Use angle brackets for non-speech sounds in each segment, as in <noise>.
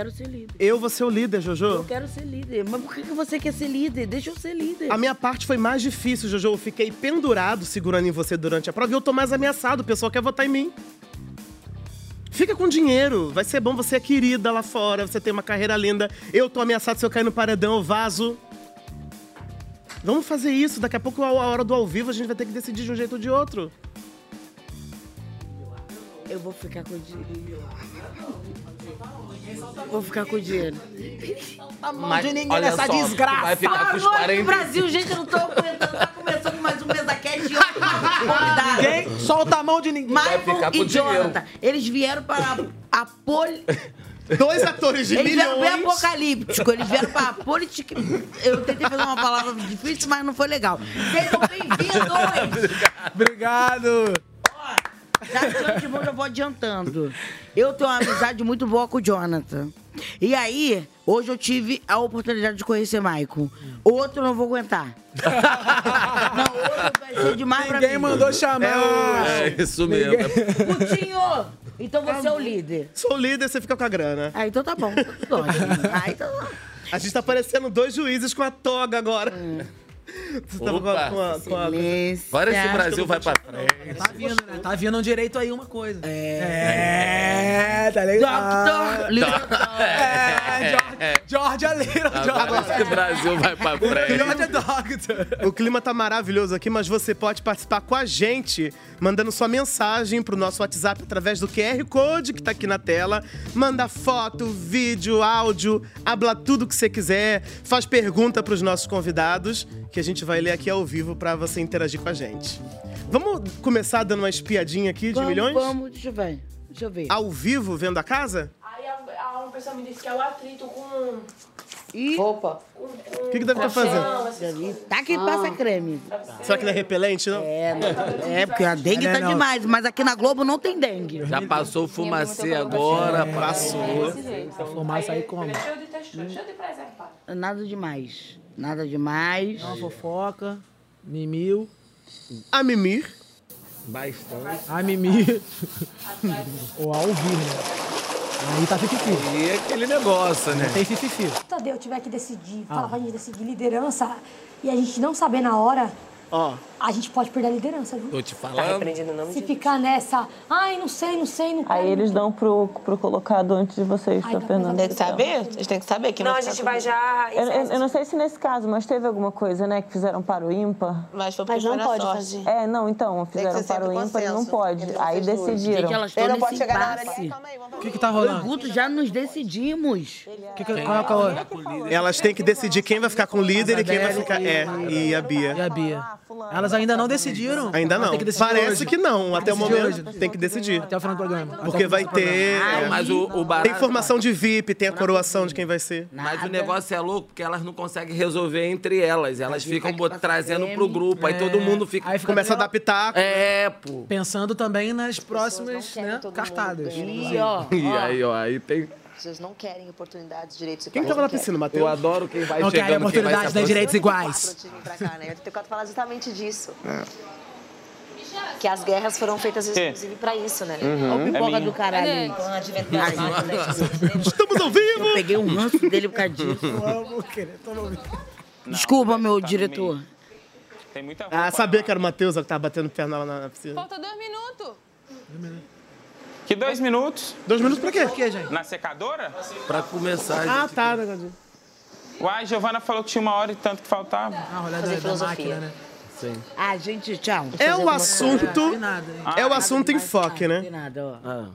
quero ser líder. Eu vou ser o líder, Jojo. Eu quero ser líder. Mas por que você quer ser líder? Deixa eu ser líder. A minha parte foi mais difícil, Jojo. Eu fiquei pendurado segurando em você durante a prova e eu tô mais ameaçado. O pessoal quer votar em mim. Fica com dinheiro. Vai ser bom você é querida lá fora. Você tem uma carreira linda. Eu tô ameaçado se eu cair no paredão, eu vazo. Vamos fazer isso. Daqui a pouco, a hora do ao vivo, a gente vai ter que decidir de um jeito ou de outro. Eu vou ficar com o dinheiro. Vou ficar com o dinheiro. Tá Mas, de ninguém nessa só, desgraça. Vai ficar com os Boa noite, 40. Brasil. Gente, eu não tô aguentando. Tá começando mais um mesa cast e. <laughs> Ninguém solta a mão de ninguém. Michael ficar com e dinheiro. Jonathan, eles vieram para a poli... Dois atores de Eles vieram bem milhões. apocalíptico, eles vieram pra política. Eu tentei fazer uma palavra difícil, mas não foi legal. Sejam bem-vindos! <laughs> Obrigado. Já de antemão, já vou adiantando. Eu tenho uma amizade muito boa com o Jonathan. E aí, hoje eu tive a oportunidade de conhecer Michael. Outro eu não vou aguentar. <laughs> não, outro vai ser demais pra mim. Ninguém mandou chamar. É isso mesmo. Putinho! Então você é o líder. Sou o líder, você fica com a grana. Ah, então tá bom. ótimo. Ah, então... A gente tá parecendo dois juízes com a toga agora. Você tava com a, Opa. com a- com a-. Agora esse Brasil vai pra frente. Tá vindo, né? Tá vindo um direito aí uma coisa. É. É, tá legal. Doctor Little É, George, George é Little, George. esse Brasil vai pra frente. George é Doctor. O clima tá maravilhoso aqui, mas você pode participar com a gente, mandando sua mensagem pro nosso WhatsApp através do QR Code que tá aqui na tela. Manda foto, vídeo, áudio, habla tudo que você quiser, faz pergunta pros nossos convidados, que a gente vai ler aqui ao vivo pra você interagir com a gente. Vamos começar dando uma espiadinha aqui de Vamos, milhões? Vamos, deixa eu ver. Deixa eu ver. Ao vivo, vendo a casa? Aí a, a, uma pessoa me disse que é o atrito com. Ih, Roupa. O que, que deve estar fazendo? tá que passa creme. Será que não é repelente, não? É, não- <laughs> é, porque a dengue Não, tá não. demais, mas aqui na Globo não tem dengue. Já passou o fumacê agora, passou. Fumaça aí como? Cheio de textura, cheio de preservado. Nada demais. Nada demais. Uma fofoca, mimil. A Mimir. Bastante. A mimir. Ou ao vivo, né? Aí tá fififi. E aquele negócio, né? Tem fififi. Tadeu tiver que decidir, falar pra gente decidir liderança e a gente não saber na hora, Ó, a gente pode perder a liderança, viu? Tô te falando. Se ficar nessa, ai, não sei, não sei, não Aí eles não dão pro, pro colocado antes de vocês, Ai, tá, pra Tem que saber? Vocês têm que saber que Não, não, a fica gente vai já. Eu, eu- eu não sei se nesse caso, mas teve alguma coisa, né, que fizeram para o ímpar. Mas foi porque Mas não pode sorte. fazer. É, não, então, que fizeram para o ímpar e não pode. Aí decidiram. Gente, elas estão Ele não nesse pode chegar na hora impasse. ali. Calma aí, vamos O que que tá Eu e o rolando? Guto já nos decidimos. Que que, qual é o calor? elas têm que decidir quem vai ficar com o líder e quem vai ficar. É, e a E Bia. a Bia? Elas ainda não decidiram? Ainda Mas não. tem que decidir Parece hoje. que não. Até o momento hoje. tem que decidir. Até o final do programa. Porque vai ter. é, Mas o, o barato. Tem formação de VIP, tem a coroação de quem vai ser. Mas o negócio é louco porque elas não conseguem resolver entre elas. Elas ficam bot- trazendo pro grupo. Aí todo mundo fica. Aí fica Começa a adaptar. É, pô. Pensando também nas próximas né, cartadas. E ó, E aí, ó, aí tem. Vocês não querem oportunidades, direitos Quem tava na piscina, Eu Matheus? adoro quem vai Não querem chegando, se oportunidades nem direitos iguais. Pra cá, né? O 84 fala justamente disso. Que as guerras foram feitas exclusive pra isso, né? ó o pipoca do caralho. aí. Estamos ao vivo! Eu peguei um ranço dele por causa disso. Desculpa, meu diretor. Tem muita Ah, sabia que era o Matheus que tava batendo perna lá na piscina. Falta dois minutos. Que dois minutos? Dois minutos pra quê? Por que, gente? Na secadora? Pra começar, Ah, gente. tá, negadinho. Uai, Giovana falou que tinha uma hora e tanto que faltava. Ah, rolê da, da filosofia. máquina, né? Ah, gente, tchau. É o Não assunto. nada? É o assunto em foque, Não né? tem nada, ó. Ah.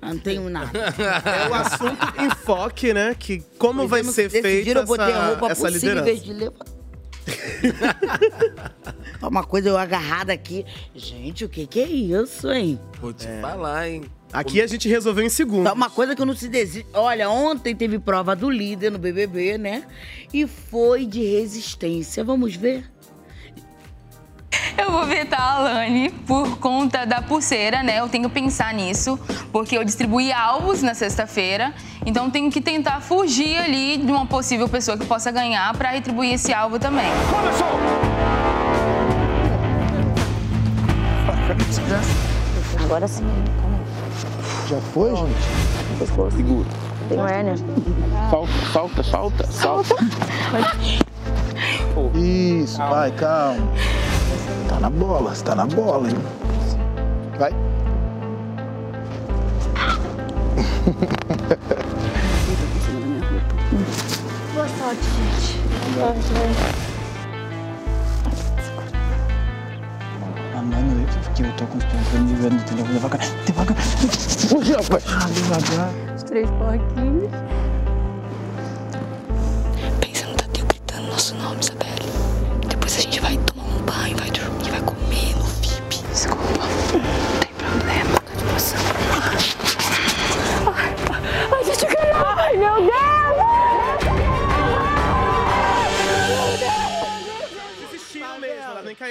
Não tenho nada. <laughs> É o assunto em foque, né? Que como vai ser feita a essa, roupa essa por cima em vez liderança. de levar. <laughs> Uma coisa eu agarrada aqui. Gente, o que que é isso, hein? Vou te falar, hein? Aqui a gente resolveu em segundo. Tá uma coisa que eu não se desejo. Olha, ontem teve prova do líder no BBB, né? E foi de resistência. Vamos ver? Eu vou vetar a Alane por conta da pulseira, né? Eu tenho que pensar nisso, porque eu distribuí alvos na sexta-feira, então tenho que tentar fugir ali de uma possível pessoa que possa ganhar para retribuir esse alvo também. Agora sim. Já foi, gente? Segura. Tem hérnia. Solta, solta, solta, solta. Isso, vai, calma. Tá na bola, você tá na bola, hein? Vai. Boa sorte, gente. A mano, que eu tô com os pés me ver, entendeu? Devagar, devagar. Hoje, rapaz. Devagar. Os três porquinhos.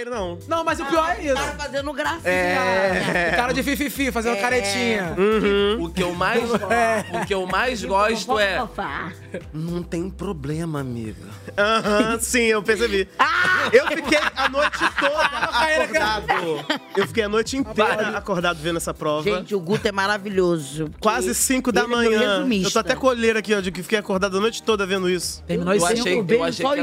Caíram, não. Não, mas o pior é isso. Tá fazendo gracinha. É. Cara de fififi, fazendo É. caretinha. O que eu mais, <laughs> o que eu mais gosto é. Não tem problema, amiga. Aham, sim, eu percebi. Eu fiquei a noite toda acordado. Eu fiquei a noite inteira acordado vendo essa prova. Gente, o Guto é maravilhoso. Quase 5 da ele é manhã. eu tô até olheira aqui, ó, de que fiquei acordado a noite toda vendo isso. Terminou Eu às achei- eu achei Só o que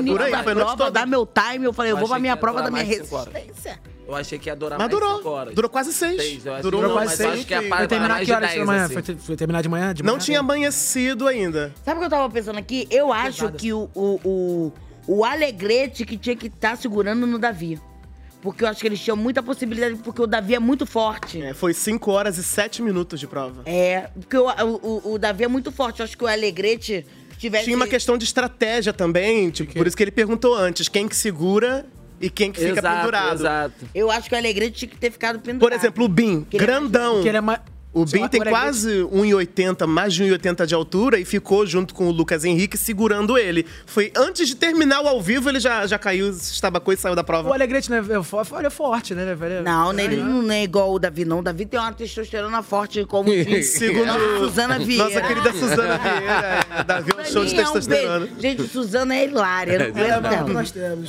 prova, toda. dar meu time, eu falei, eu, Eu vou pra achei minha que ia prova da durar minha mais cinco horas. Resistência. Eu achei que ia durar Mas mais durou. cinco horas. Durou quase seis. Seis, eu. Durou, mas quase acho seis. que foi terminar que horas de da 10, manhã? assim. Foi, foi terminar de manhã? De manhã? Não tinha amanhecido ainda. Sabe o que eu tava pensando aqui? Eu acho Pesado. que o, o, o, o Alegrete que tinha que estar segurando no Davi. Porque eu acho que eles tinham muita possibilidade, porque o Davi é muito forte. É, foi 5 horas e 7 minutos de prova. É, porque o, o, o Davi é muito forte. Eu acho que o Alegrete tivesse. Tinha uma questão de estratégia também, tipo, por isso que ele perguntou antes, quem que segura e quem que fica Exato, pendurado. exato. Eu acho que o Alegrete tinha que ter ficado pendurado. Por exemplo, o Bin, Que ele é grandão. Que ele é mais... O lá, tem o quase 1,80, mais de 1,80 de altura e ficou junto com o Lucas Henrique segurando ele. Foi antes de terminar o ao vivo, ele já, já caiu, se estabacou e saiu da O prova. Alegrete, né? é Ele é forte, né? velho? Não, né, ele não é igual o Davi, não. O Davi tem uma testosterona forte, como Segundo a Suzana Vieira. nossa querida Suzana Vieira, é, Davi é um show de é um testosterona. Gente, Suzana é hilária. Não, É, ela. nós temos.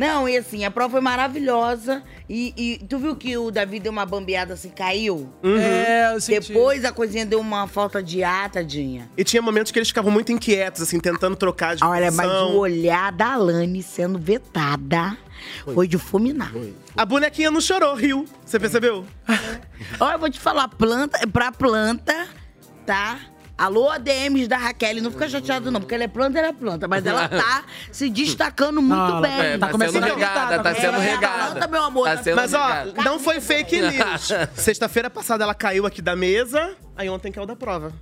É, não, e assim, a prova foi maravilhosa. E, e tu viu que o Davi deu uma bambeada assim, caiu? É, eu senti. Depois a coisinha deu uma falta de ar, tadinha. E tinha momentos que eles ficavam muito inquietos, assim, tentando trocar de Olha, mas o olhar da Alane sendo vetada foi, de fulminar. A bonequinha não chorou, riu. Você percebeu? Olha, eu vou te falar, planta, pra planta, tá? Alô, ADMs da Raquel, não fica chateado não, porque ela é planta, ela é planta, mas ela tá <laughs> se destacando muito Não, ela bem. é, Tá tá, começando sendo regada, tá tá sendo regada. gritar. Meu amor, Tá tá- sendo Mas, ó, regada. não foi fake <laughs> news. Sexta-feira passada ela caiu aqui da mesa, aí ontem caiu da prova.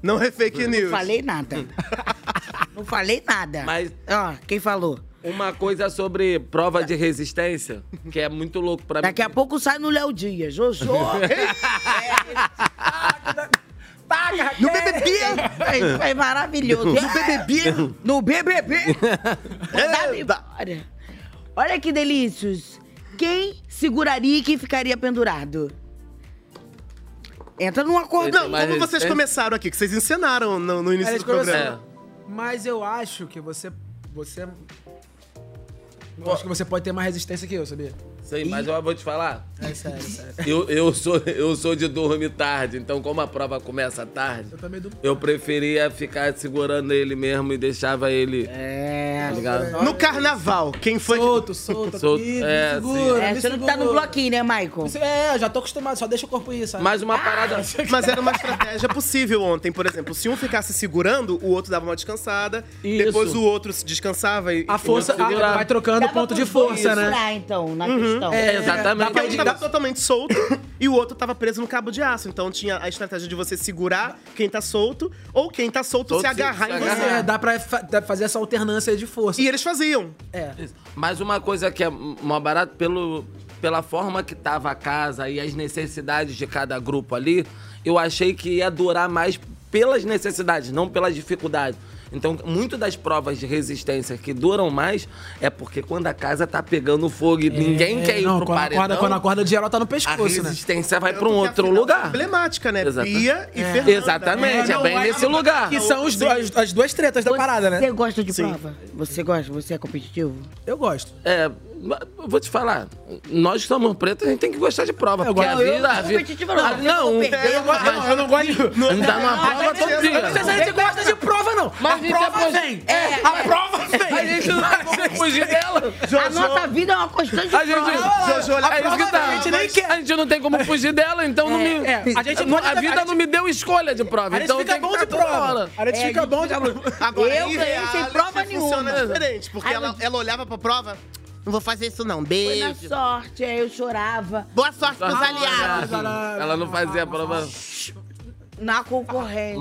Não é fake news. Não falei nada. <laughs> não falei nada. Mas- Ó, quem falou? Uma coisa sobre prova de resistência, que é muito louco pra mim. Daqui a pouco sai no Léo Dias. No BBB! Foi, foi maravilhoso. No BBB! No BBB. Mandava embora. Olha que delícios. Quem seguraria e quem ficaria pendurado? Entra num acordo. Não, como vocês começaram aqui, que vocês encenaram no, no início Eles do programa. Mas eu acho que você. Você. Eu acho que você pode ter mais resistência que eu, sabia? Sei, mas eu vou te falar. É sério, sério. Eu, eu, sou, eu sou de dormir tarde, então como a prova começa tarde, Eu também durmo. eu preferia ficar segurando ele mesmo e deixava ele. É. Tá ligado? No carnaval, quem foi. Solto, solto, Solto, aqui, é, segura, É, me você não tá no bloquinho, né, Michael? Isso- É, já tô acostumado, só deixa o corpo ir, sabe? Mais uma parada. <laughs> Mas era uma estratégia possível ontem, por exemplo. Se um ficasse segurando, o outro dava uma descansada. Isso. Depois o outro se descansava e. A força Eu a- vai trocando Dava ponto de força, né? segurar, então, na questão. É, exatamente. Porque um tava totalmente solto <coughs> e o outro tava preso no cabo de aço. Então tinha a estratégia de você segurar quem tá solto ou quem tá solto, Solto se se- agarrar se em agarrar. você. É, dá pra fa- dá pra fazer essa alternância aí de força. E eles faziam. É. Mas uma coisa que é mó barato, pelo, pela forma que tava a casa e as necessidades de cada grupo ali, eu achei que ia durar mais pelas necessidades, não pelas dificuldades. Então, muito das provas de resistência que duram mais é porque quando a casa tá pegando fogo e ninguém quer ir É, não, pro quando a paredão, corda- quando a corda de ela tá no a pescoço, né? resistência vai Tanto pra um que a outro final lugar. Emblemática, né? Exata- Bia e É. Fernanda. Exatamente, é, não, bem nesse lugar. Que são os do- as, as duas tretas da parada, né? Você gosta de Sim. prova? Você gosta? Você é competitivo? Eu gosto. É, vou te falar, nós que somos pretos, a gente tem que gostar de prova. Eu porque a vida, não a vida. não. Ah, Eu Não, gosto de. Não tá numa A prova todo dia. não sei se a gente gosta de prova, não. Mas a prova é- vem. É, a prova vem. A gente não como fugir dela. A nossa vida é uma constante prova. É tá. a gente nem A gente não tem como fugir dela, então não me. é, a gente a vida não me deu escolha de prova. A gente então fica bom de prova. A gente É, fica bom de prova. Agora, Eu ganhei sem prova funciona nenhuma. diferente, porque ela olhava pra prova, não vou fazer isso não, Foi na beijo. sorte, aí eu chorava. Boa sorte pros Ah, aliados. Ela não fazia a prova. Na concorrência.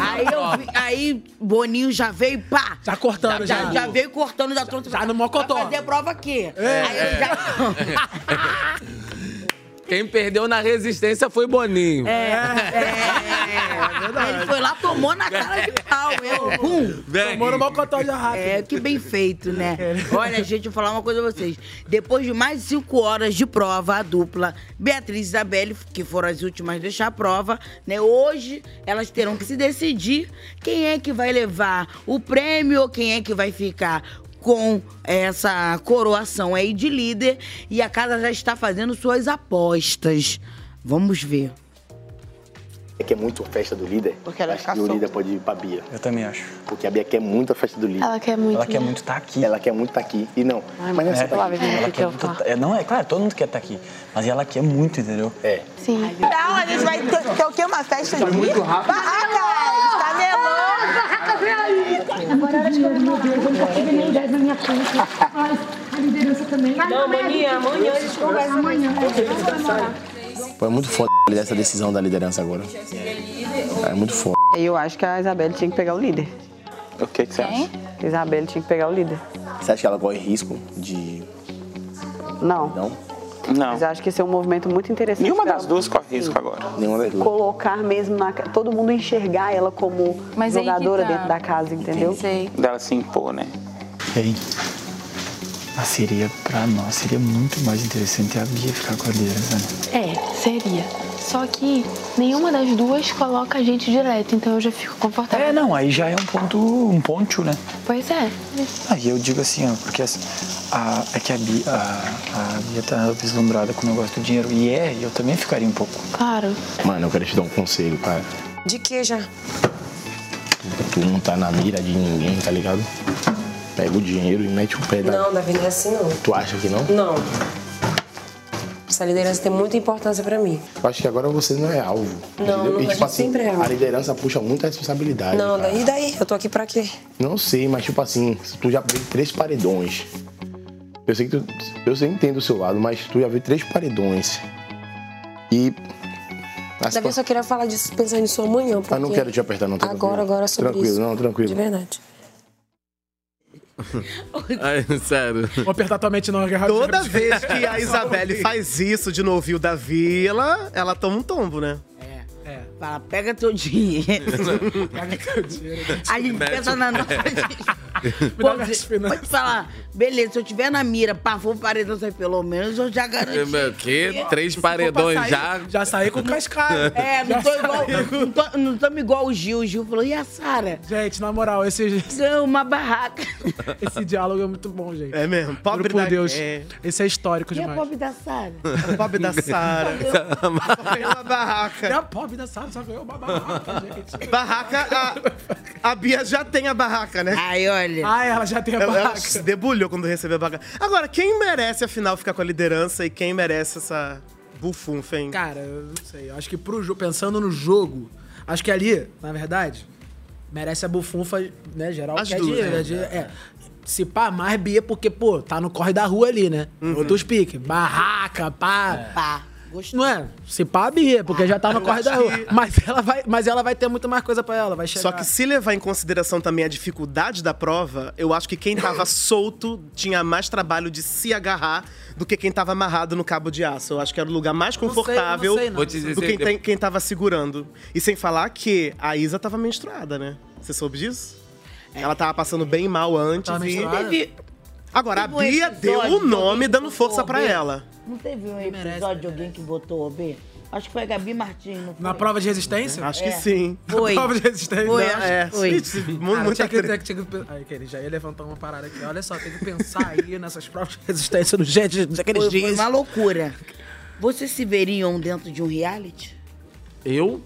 aí eu vi, aí Boninho já veio, pá! Já cortando, Já, já. já veio cortando, já trouxe. Já no mocotó. Vai fazer prova aqui. É, aí eu já. <laughs> Quem perdeu na resistência foi Boninho. É, é, <laughs> Ele foi lá, tomou na cara de pau. Eu, pum. Tomou no mocotó já rápido. É, que bem feito, né? <laughs> Olha, gente, vou falar uma coisa a vocês. Depois de mais de cinco horas de prova, a dupla Beatriz e Isabelle, que foram as últimas a deixar a prova, né? Hoje elas terão que se decidir quem é que vai levar o prêmio ou quem é que vai ficar com essa coroação aí de líder. E a casa já está fazendo suas apostas. Vamos ver. É que é muito a festa do líder. Porque ela acho que o solta. líder pode ir pra Bia. Eu também acho. Porque a Bia quer muito a festa do líder. Ela quer muito. Ela quer muito estar aqui. Ela quer muito estar aqui. E não, mas não é só É, tá aqui. ela quer muito, é, não, é claro, todo mundo quer estar aqui. Mas ela quer muito, entendeu? É. Sim. Então, a gente vai ter, ter o quê? Uma festa de Barraca! Tá melando! Agora era de Deus, eu já tive minha ideia na minha conta. Mas a liderança também. Não, amanhã, amanhã a gente conversa. Amanhã. Pô, é muito foda essa decisão da liderança agora. É muito foda. Eu acho que a Isabelle tinha que pegar o líder. O que, que você acha? A Isabelle tinha que pegar o líder. Você acha que ela corre risco de. Não. Não? Não. Mas acho que esse é um movimento muito interessante. Nenhuma das duas corre risco agora. Nenhuma das duas. Colocar mesmo na todo mundo enxergar ela como Mas jogadora tá. dentro da casa, entendeu? Sei. Dela se impor, né? Bem, mas seria, pra nós, seria muito mais interessante a Bia ficar com a liderança. né? É, seria. Só que nenhuma das duas coloca a gente direto, então eu já fico confortável. É, não, aí já é um ponto, um ponto, né? Pois é. Aí eu digo assim, ó, porque assim, a, é que a Bia, a, a Bia tá vislumbrada com o negócio do dinheiro. E é, eu também ficaria um pouco. Claro. Mano, eu quero te dar um conselho, cara. De que já? Tu não tá na mira de ninguém, tá ligado? Pega o dinheiro e mete o pé da. Não, Davi, não é assim não. Tu acha que não? Não. Essa liderança tem muita importância pra mim. Eu acho que agora você não é alvo. Não, não, e, tipo assim, sempre é alvo. a liderança puxa muita responsabilidade. Não, cara. daí daí? Eu tô aqui pra quê? Não sei, mas tipo assim, tu já viu três paredões. Eu sei que tu, eu sei entendo o seu lado, mas tu já viu três paredões. E. Davi, eu só queria falar disso, pensar nisso amanhã. Porque Ah, não quero te apertar, não. Tá Agora, tranquilo. agora sobre Tranquilo, isso. não, tranquilo. De verdade. Ai, <laughs> sério. Vou apertar tua mente não, Guerra. Toda vez que a <laughs> Isabelle faz isso de novo e o Davi, ela, ela toma um tombo, né? É. Fala, pega teu dinheiro. <laughs> Pega teu dinheiro. A gente o na nossa. <laughs> Pô, finanças. Pode falar, beleza, se eu tiver na mira, pá, for paredão sair pelo menos, eu já garanti. Meu, que três paredões sair, já. Já saí com cascalho. É, não tô igual. Não tô, não tô igual o Gil. O Gil falou, e a Sara? Gente, na moral, esse, Ganhou uma barraca. <laughs> esse diálogo é muito bom, gente. É mesmo. Pobre Juro por da- Deus. é. Esse é histórico E a demais. pobre da Sara? A pobre da Sara. Ganhou uma barraca. É a pobre da Sara, só ganhou uma barraca, gente. Barraca, a, a Bia já tem a barraca, né? Ai, olha. Ah, ela já tem a Ela, ela barraca. se debulhou quando recebeu a barraca. Agora, quem merece, afinal, ficar com a liderança e quem merece essa bufunfa, hein? Cara, eu não sei. Eu acho que pro jogo, pensando no jogo, acho que ali, na verdade, merece a bufunfa, né, geral. As que é duas, de- né? é de- é. Se pá, mais Bia, porque, pô, tá no corre da rua ali, né? Uhum. Outros piques. Barraca, pá. Pá. Não é? Se pá, Bia, porque já tá no corre da rua. Mas ela, vai, mas ela vai ter muito mais coisa pra ela, vai chegar. Só que se levar em consideração também a dificuldade da prova, eu acho que quem tava <coughs> solto tinha mais trabalho de se agarrar do que quem tava amarrado no cabo de aço. Eu acho que era o lugar mais sei, eu não confortável sei, não. Vou te dizer do que quem, quem tava segurando. E sem falar que a Isa tava menstruada, né? Você soube disso? Ela tava passando bem mal antes Tava e... menstruada? Teve- Agora, a Bia deu o nome dando força OB? ela. Não teve um episódio de alguém que botou OB? Acho que foi a Gabi Martins. Na foi? prova de resistência? Acho que É. sim. Foi. Na prova de resistência? Foi, Não, acho é. que foi. Gente, mu- Cara, muita tinha que, tinha que, tinha que- Aí, que ele já ia levantar uma parada aqui. Olha só, tem que pensar aí nessas provas de resistência do gente daqueles Foi, foi dias. uma loucura. Vocês se veriam dentro de um reality? Eu,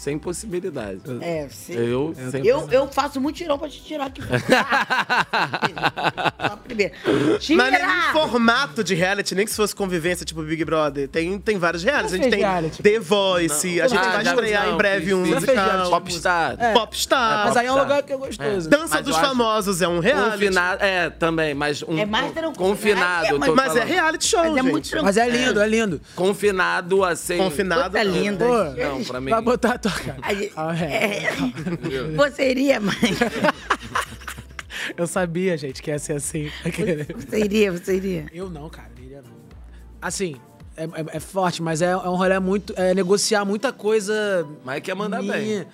sem possibilidade. É, sim. Eu, sem Eu, eu faço muito tirão pra te tirar aqui. <laughs> Só primeiro. Tira! Mas nem no formato de reality, nem que se fosse convivência, tipo Big Brother. Tem, tem vários realities. A gente tem reality? The Voice, Não. a gente Ah, vai estrear não, em breve um musical. Popstar. É. Popstar. Mas aí é um lugar que é gostoso. Dança Mas dos Famosos é um reality. Confinado, é, também, mas um. É mais tranquilo. Confinado, É, eu mas- Mas é reality show, Mas é gente. muito tranquilo. Mas é lindo, é lindo. Confinado, assim. Confinado. Linda. Pô, Não, pra mim. Vai botar a tua cara. Aí- Ah, é. é. Você iria, mãe? Eu sabia, gente, que ia ser assim. Você iria, você iria. Eu não, cara, não iria não. Assim, é, é- é forte, mas é, é um rolê muito. É negociar muita coisa. Mas quer mandar minha. bem.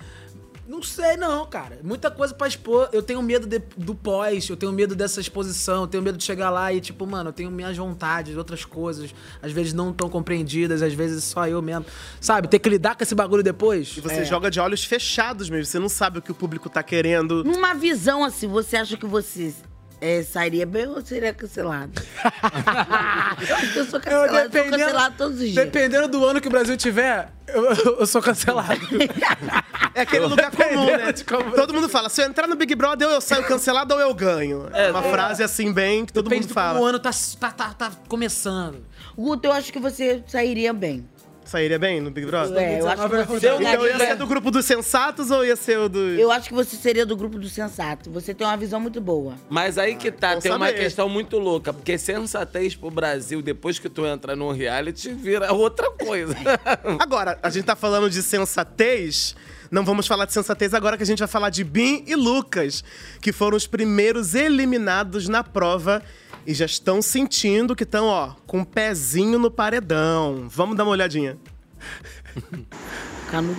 Não sei, não, cara. Muita coisa pra expor. Eu tenho medo de- do pós, eu tenho medo dessa exposição, eu tenho medo de chegar lá e, tipo, mano, eu tenho minhas vontades, outras coisas, às vezes não tão compreendidas, às vezes só eu mesmo. Sabe, ter que lidar com esse bagulho depois. E você É. joga de olhos fechados mesmo. Você não sabe o que o público tá querendo. Numa visão assim, você acha que você é, sairia bem ou seria cancelado? <laughs> eu acho que eu sou cancelado, eu sou cancelado todos os dias. Dependendo do ano que o Brasil tiver, eu, eu sou cancelado. É aquele lugar comum, né? Como- Todo mundo fala, se eu entrar no Big Brother, ou eu saio cancelado ou eu ganho. É uma frase assim bem que todo Depende mundo do fala. como o ano tá, tá, tá, tá começando. Guto, eu acho que você sairia bem. Sairia bem no Big Brother? É, eu acho que você Então eu ia ser do grupo dos sensatos ou ia ser o do. Eu acho que você seria do grupo do sensato. Você tem uma visão muito boa. Mas aí que tá, tem uma saber. questão muito louca, porque sensatez pro Brasil, depois que tu entra num reality, vira outra coisa. <laughs> Agora, a gente tá falando de sensatez. Não vamos falar de sensatez agora que a gente vai falar de Bin e Lucas, que foram os primeiros eliminados na prova e já estão sentindo que estão, ó, com um pezinho no paredão. Vamos dar uma olhadinha.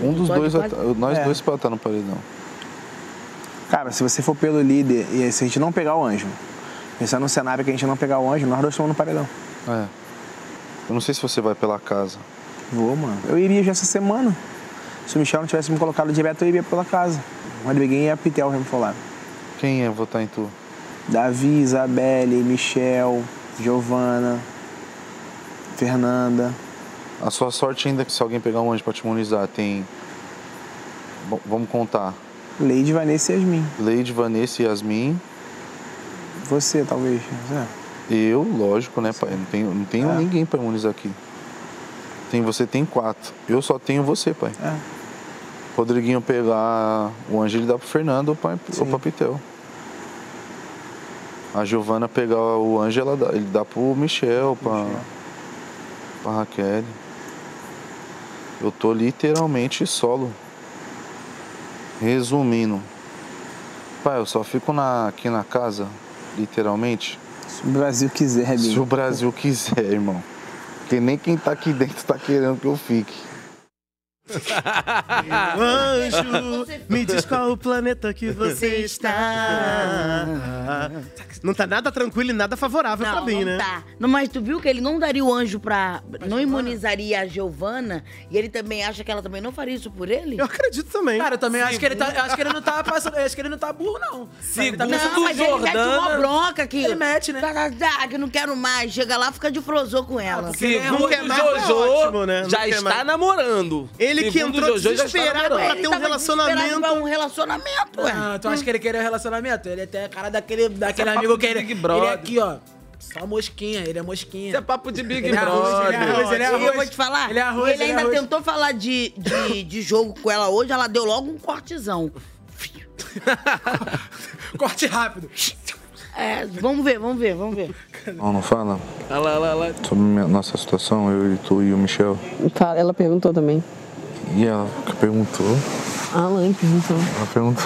Um dos dois, quase- nós É. dois pra estar no paredão. Cara, se você for pelo líder e se a gente não pegar o anjo, pensando no cenário que a gente não pegar o anjo, nós dois estamos no paredão. É. Eu não sei se você vai pela casa. Vou, mano. Eu iria já essa semana. Se o Michel não tivesse me colocado direto, eu iria pela casa. O Rodriguinho e a Pitel falaram. Quem ia votar em tu? Davi, Isabelle, Michel, Giovana, Fernanda. A sua sorte ainda é que se alguém pegar um anjo pra te imunizar, tem. Bom, vamos contar. Leide, Vanessa e Yasmin. Leide, Vanessa e Yasmin. Você, talvez. É. Eu, lógico, né, pai? Não tenho, não tenho É. ninguém pra imunizar aqui. Tem você, tem quatro. Eu só tenho você, pai. É. Rodriguinho pegar o anjo, ele dá pro Fernando ou pra Pitel. A Giovana pegar o anjo, ela dá, ele dá pro Michel, pra, pra Raquel. Eu tô literalmente solo. Resumindo. Pai, eu só fico na, aqui na casa, literalmente. Se o Brasil quiser. Se o Brasil quiser, irmão. Porque nem quem tá aqui dentro tá querendo que eu fique. <laughs> Anjo, me diz qual o planeta que você está. Não tá nada tranquilo e nada favorável pra mim, não né? Tá. Não, mas tu viu que ele não daria o anjo pra. não imunizaria a Giovana e ele também acha que ela também não faria isso por ele? Eu acredito também. Cara, eu também acho que ele tá. eu Acho que ele não tá passando. eu Acho que ele não tá burro, não. Ele tá não, mas no ele mete uma Jordana. bronca aqui. Ele mete, né? Tá, tá, tá, que não quero mais. Chega lá, fica de frozô com ela. Segundo Não quer mais, é Jojo, ótimo, né? Não já está mais. namorando. Ele que Segundo entrou Jojo, desesperado pra ter um relacionamento. pra um relacionamento, ué. Ah, tu acha que ele queria relacionamento? Ele é até a cara daquele, daquele amigo que ele, Big ele Brother. é aqui, ó. Só mosquinha, ele é mosquinha. Isso é papo de Big Ele é arroz, Brother. ele é arroz, ele é E arroz. eu vou te falar, Ele é arroz, ele ele é ainda arroz. tentou falar de, de, de jogo com ela hoje, ela deu logo um cortezão. <laughs> Corte rápido. É, vamos ver, vamos ver, vamos ver. Não, não fala? Olha lá, olha lá. Sobre minha- nossa situação, eu e tu e o Michel. Ela perguntou também. E ela que perguntou. A Alain perguntou. Ela perguntou.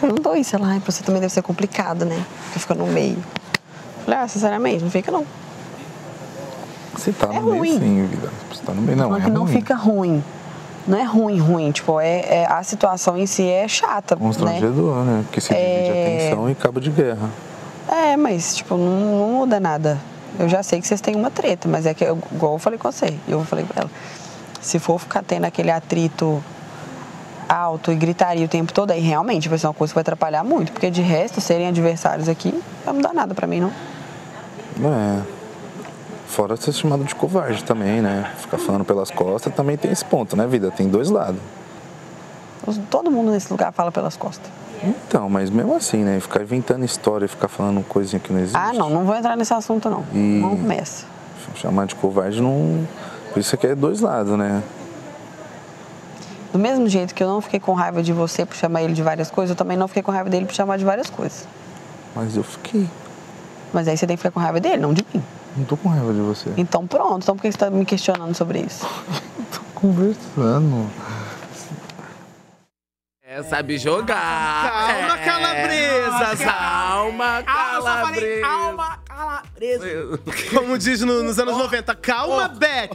Perguntou isso, ela, pra você também deve ser complicado, né? Porque fica no meio. Falei, ah, sinceramente, não fica não. Você tá É no meio ruim. sim, vida. Você tá no meio, não. É que não ruim. fica ruim. Não é ruim, ruim. Tipo, é, é- a situação em si é chata, né? Constrangedor, né? Porque se divide É. atenção e cabo de guerra. É, mas, tipo, não, não muda nada. Eu já sei que vocês têm uma treta, mas é que, eu, igual eu falei com você, eu falei pra ela, se for ficar tendo aquele atrito alto e gritaria o tempo todo, aí realmente vai ser uma coisa que vai atrapalhar muito, porque de resto, serem adversários aqui, não mudar nada pra mim, não. É. Fora ser chamado de covarde também, né? Ficar falando pelas costas também tem esse ponto, né, vida? Tem dois lados. Os- Todo mundo nesse lugar fala pelas costas. Então, mas mesmo assim, né? Ficar inventando história, ficar falando coisinha que não existe. Ah, não, não vou entrar nesse assunto, não. E- Não começa. Chamar de covarde não. Por isso que é dois lados, né? Do mesmo jeito que eu não fiquei com raiva de você por chamar ele de várias coisas, eu também não fiquei com raiva dele por chamar de várias coisas. Mas eu fiquei. Mas aí você tem que ficar com raiva dele, não de mim. Não tô com raiva de você. Então pronto, então por que você tá me questionando sobre isso? <laughs> Conversando. É, sabe jogar. Calma, É. calabresas. Calma, calabresas. <laughs> Como diz no- nos anos 90, calma, Beth.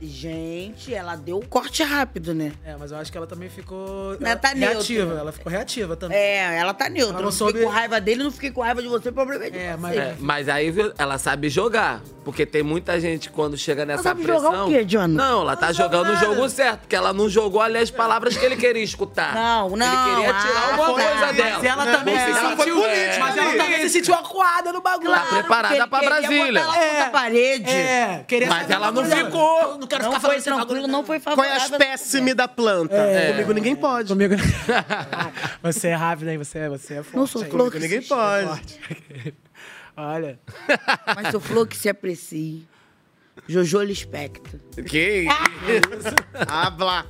Gente, ela deu um corte rápido, né? É, mas eu acho que ela também ficou Ela tá reativa. neutra. Ela ficou reativa também. É, ela tá neutra. Ela não não fiquei soube- com raiva dele, não fiquei com raiva de você, o problema é de É, você. É, mas aí viu, ela sabe jogar. Porque tem muita gente quando chega nessa sabe pressão. jogar o quê, Jonathan? Não, ela tá jogando o jogo certo, porque ela não jogou ali as palavras que ele queria escutar. Não, não. Ele queria tirar ah, alguma tá. coisa dela. Mas ela também se Ela foi sentiu. política, mas ela também se sentiu acuada no bagulho. Tá preparada Ele pra queria Brasília. ela contra a parede. É, queria Mas ela não ficou. Eu Não quero Não ficar foi falando esse tranquilo, bagulho. não foi Qual é favorável. as péssime da planta? É. Comigo ninguém pode. Comigo... <laughs> você é rápido, hein? Você é, você é forte. Não sou flor Comigo ninguém se- pode. <laughs> Olha. Mas sou flor que se aprecie. Jojo Lispector. Que isso? <laughs> Habla.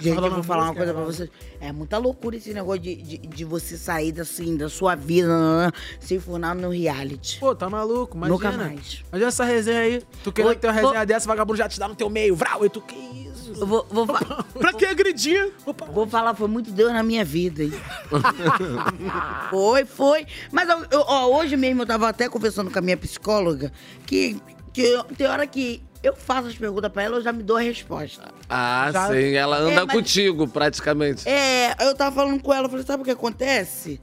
Gente, eu vou falar uma coisa pra vocês. É muita loucura esse negócio de, de, de você sair assim, da sua vida, nananã, se no reality. Pô, tá maluco, imagina. Nunca mais. Imagina essa resenha aí. Tu querendo ter uma vou- resenha dessa, vagabundo já te dá no teu meio. Vral, e tu, que isso? Eu vou, vou, <laughs> Pra que agredir? vou falar, foi muito Deus na minha vida, hein? <laughs> foi, foi. Mas eu- eu- ó, hoje mesmo eu tava até conversando com a minha psicóloga que, que eu- tem hora que eu faço as perguntas pra ela, eu já me dou a resposta. Ah, Já- sim, ela anda É, mas- contigo, praticamente. É, eu tava falando com ela, eu falei, sabe o que acontece?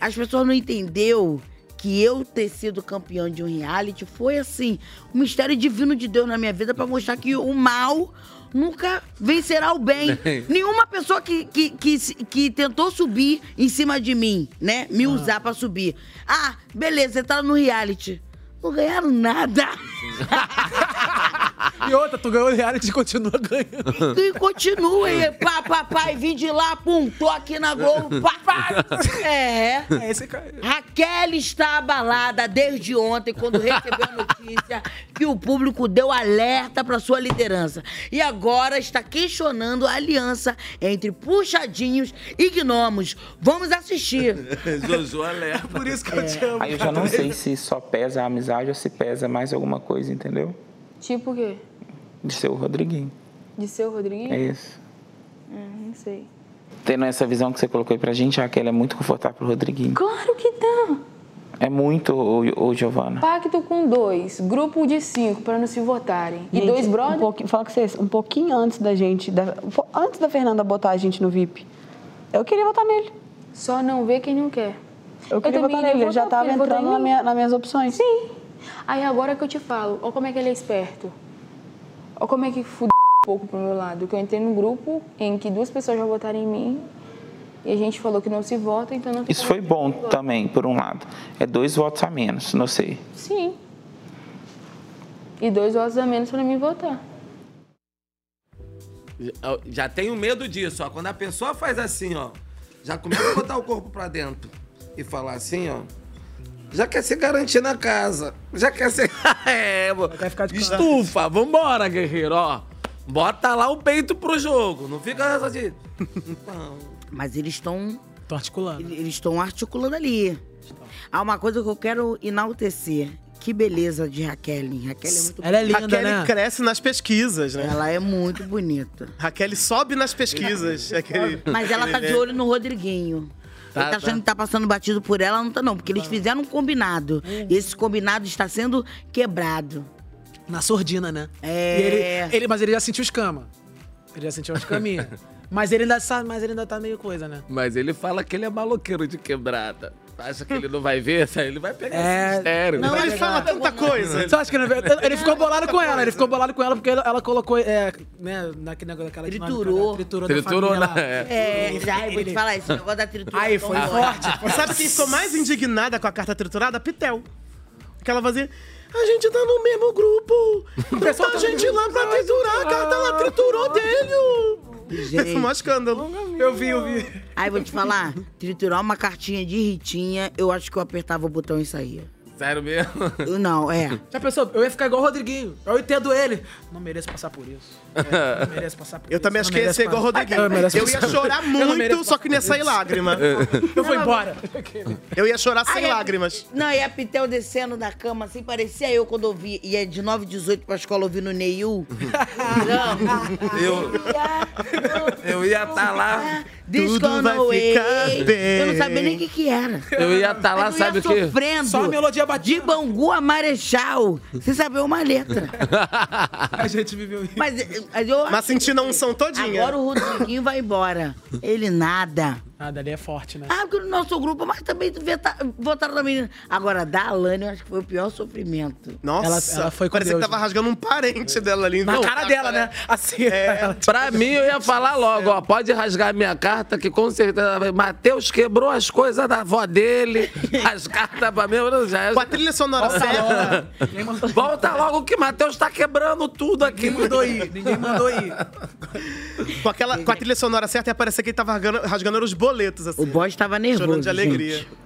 As pessoas não entendeu que eu ter sido campeão de um reality foi assim, um mistério divino de Deus na minha vida pra mostrar que o mal nunca vencerá o bem. <laughs> Bem. Nenhuma pessoa que, que, que, que tentou subir em cima de mim, né? Me usar pra subir. Ah, beleza, você tá no reality. Não ganharam nada. <laughs> <laughs> E outra, tu ganhou reality e continua ganhando. E continua aí, pá, pá, pá, e vim de lá, pum, tô aqui na Globo, pá, pá. É. É, esse cara. Raquel está abalada desde ontem, quando recebeu a notícia que o público deu alerta para sua liderança. E agora está questionando a aliança entre puxadinhos e gnomos. Vamos assistir. <laughs> Jojo alerta. Por isso que eu te amo. Aí eu já não sei se só pesa a amizade ou se pesa mais alguma coisa, entendeu? Tipo o quê? De ser o Rodriguinho. De ser o Rodriguinho? É isso. Hum, não sei. Tendo essa visão que você colocou aí pra gente, a Raquel é muito confortável pro Rodriguinho. Claro que tá. É muito, ô, ô Giovana. Pacto com dois, grupo de cinco para não se votarem. E Gente, dois Um brothers? pouquinho, fala com vocês, um pouquinho antes da gente, da- um antes da Fernanda botar a gente no VIP, eu queria votar nele. Só não vê quem não quer. Eu queria também votar nele, ele já estava entrando na minha- nas minhas opções. Sim. Aí agora que eu te falo, olha como é que ele é esperto. Olha como é que fudeu um pouco pro meu lado. Que eu entrei num grupo em que duas pessoas já votaram em mim e a gente falou que não se vota, então não Isso foi bom também, por um lado. É dois votos a menos, não sei. Sim. E dois votos a menos para mim votar. Eu Já tenho medo disso, ó. Quando a pessoa faz assim, ó, já começa a botar o corpo pra dentro e falar assim, ó. Já quer se garantir na casa. Já quer ser. <laughs> é, mano. Estufa, vambora, guerreiro, ó. Bota lá o peito pro jogo. Não fica essa de. <laughs> Mas eles estão. Estão articulando. Eles estão articulando ali. Há uma coisa que eu quero enaltecer. Que beleza de Raquel. Raquel é muito Ela é linda, Raquel né? cresce nas pesquisas, né? Ela é muito bonita. Raquel sobe nas pesquisas. Aquele- Mas ela tá de <laughs> olho no Rodriguinho. Tá, ele tá achando tá. que tá passando batido por ela, não tá não. Porque eles fizeram um combinado. E esse combinado está sendo quebrado. Na sordina, né? É. Ele, ele- mas ele já sentiu escama. Ele já sentiu umas caminhas. <laughs> mas ele ainda sabe, mas ele ainda tá meio coisa, né? Mas ele fala que ele é maloqueiro de quebrada. Acha que ele não vai ver? <laughs> Ele vai pegar É. esse mistério. Não, ele fala tanta coisa. Só acho que não é Ele ficou bolado com ela, ele ficou bolado com ela porque ela, ela colocou, é, né, naquele negócio daquela Triturou. né? Triturou, da Triturou, família né? lá. É, já, eu vou te Ele- falar, esse negócio da tritura. Aí, é foi forte. forte. Sabe quem ficou mais indignada com a carta triturada? Pitel. Que ela fazia. A gente tá no mesmo grupo. Botou a gente lá pra triturar. A carta lá triturou dele. Gente. Foi um escândalo. Eu vi, eu vi. Aí, vou te falar, triturar uma cartinha de Ritinha, eu acho que eu apertava o botão e saía. Sério mesmo? <laughs> Eu Não, é. Já pensou? Eu ia ficar igual o Rodriguinho. Eu entendo ele. Não mereço passar por isso. <laughs> É, não mereço passar por Eu isso. também Não acho que ia ser igual o Rodriguinho. Eu, Eu ia chorar Eu não muito, só que não ia sair lágrima. <laughs> Eu vou embora. Eu ia chorar sem Aí a- lágrimas. Não, e a Pitel descendo da cama, assim, parecia eu quando eu vi. Ia de 9 18 pra escola ouvindo Neil. Eu, eu ia estar lá. This Tudo vai away. ficar bem. Eu não sabia nem o que que era. Eu ia estar lá, Mas eu sabe ia o quê? sofrendo. Só a melodia batida. De Bangu a Marechal. Sem saber uma letra. <laughs> A gente viveu isso. Mas, mas eu Mas sentindo a unção todinha. Agora o Rodriguinho vai embora. Ele nada. Ah, dali é forte, né? Ah, porque no nosso grupo, mas também veta- votaram na menina. Agora, da Alane, eu acho que foi o pior sofrimento. Nossa, Ela- ela foi com parecia Deus, que tava rasgando um parente dela ali. Na Não, cara dela, né? Assim. ela- Pra mim, eu ia falar logo, ó. Pode rasgar a minha carta, que com certeza. Matheus quebrou as coisas da avó dele. <laughs> As cartas pra mim, eu já. Com a trilha sonora certa. Volta logo que Matheus tá quebrando tudo aqui. Ninguém mandou ir. Ninguém mandou ir. Com, aquela, com a trilha sonora certa, ia parecer que ele tava rasgando, rasgando os boletos, assim. O boy estava nervoso. Chorando de alegria. gente.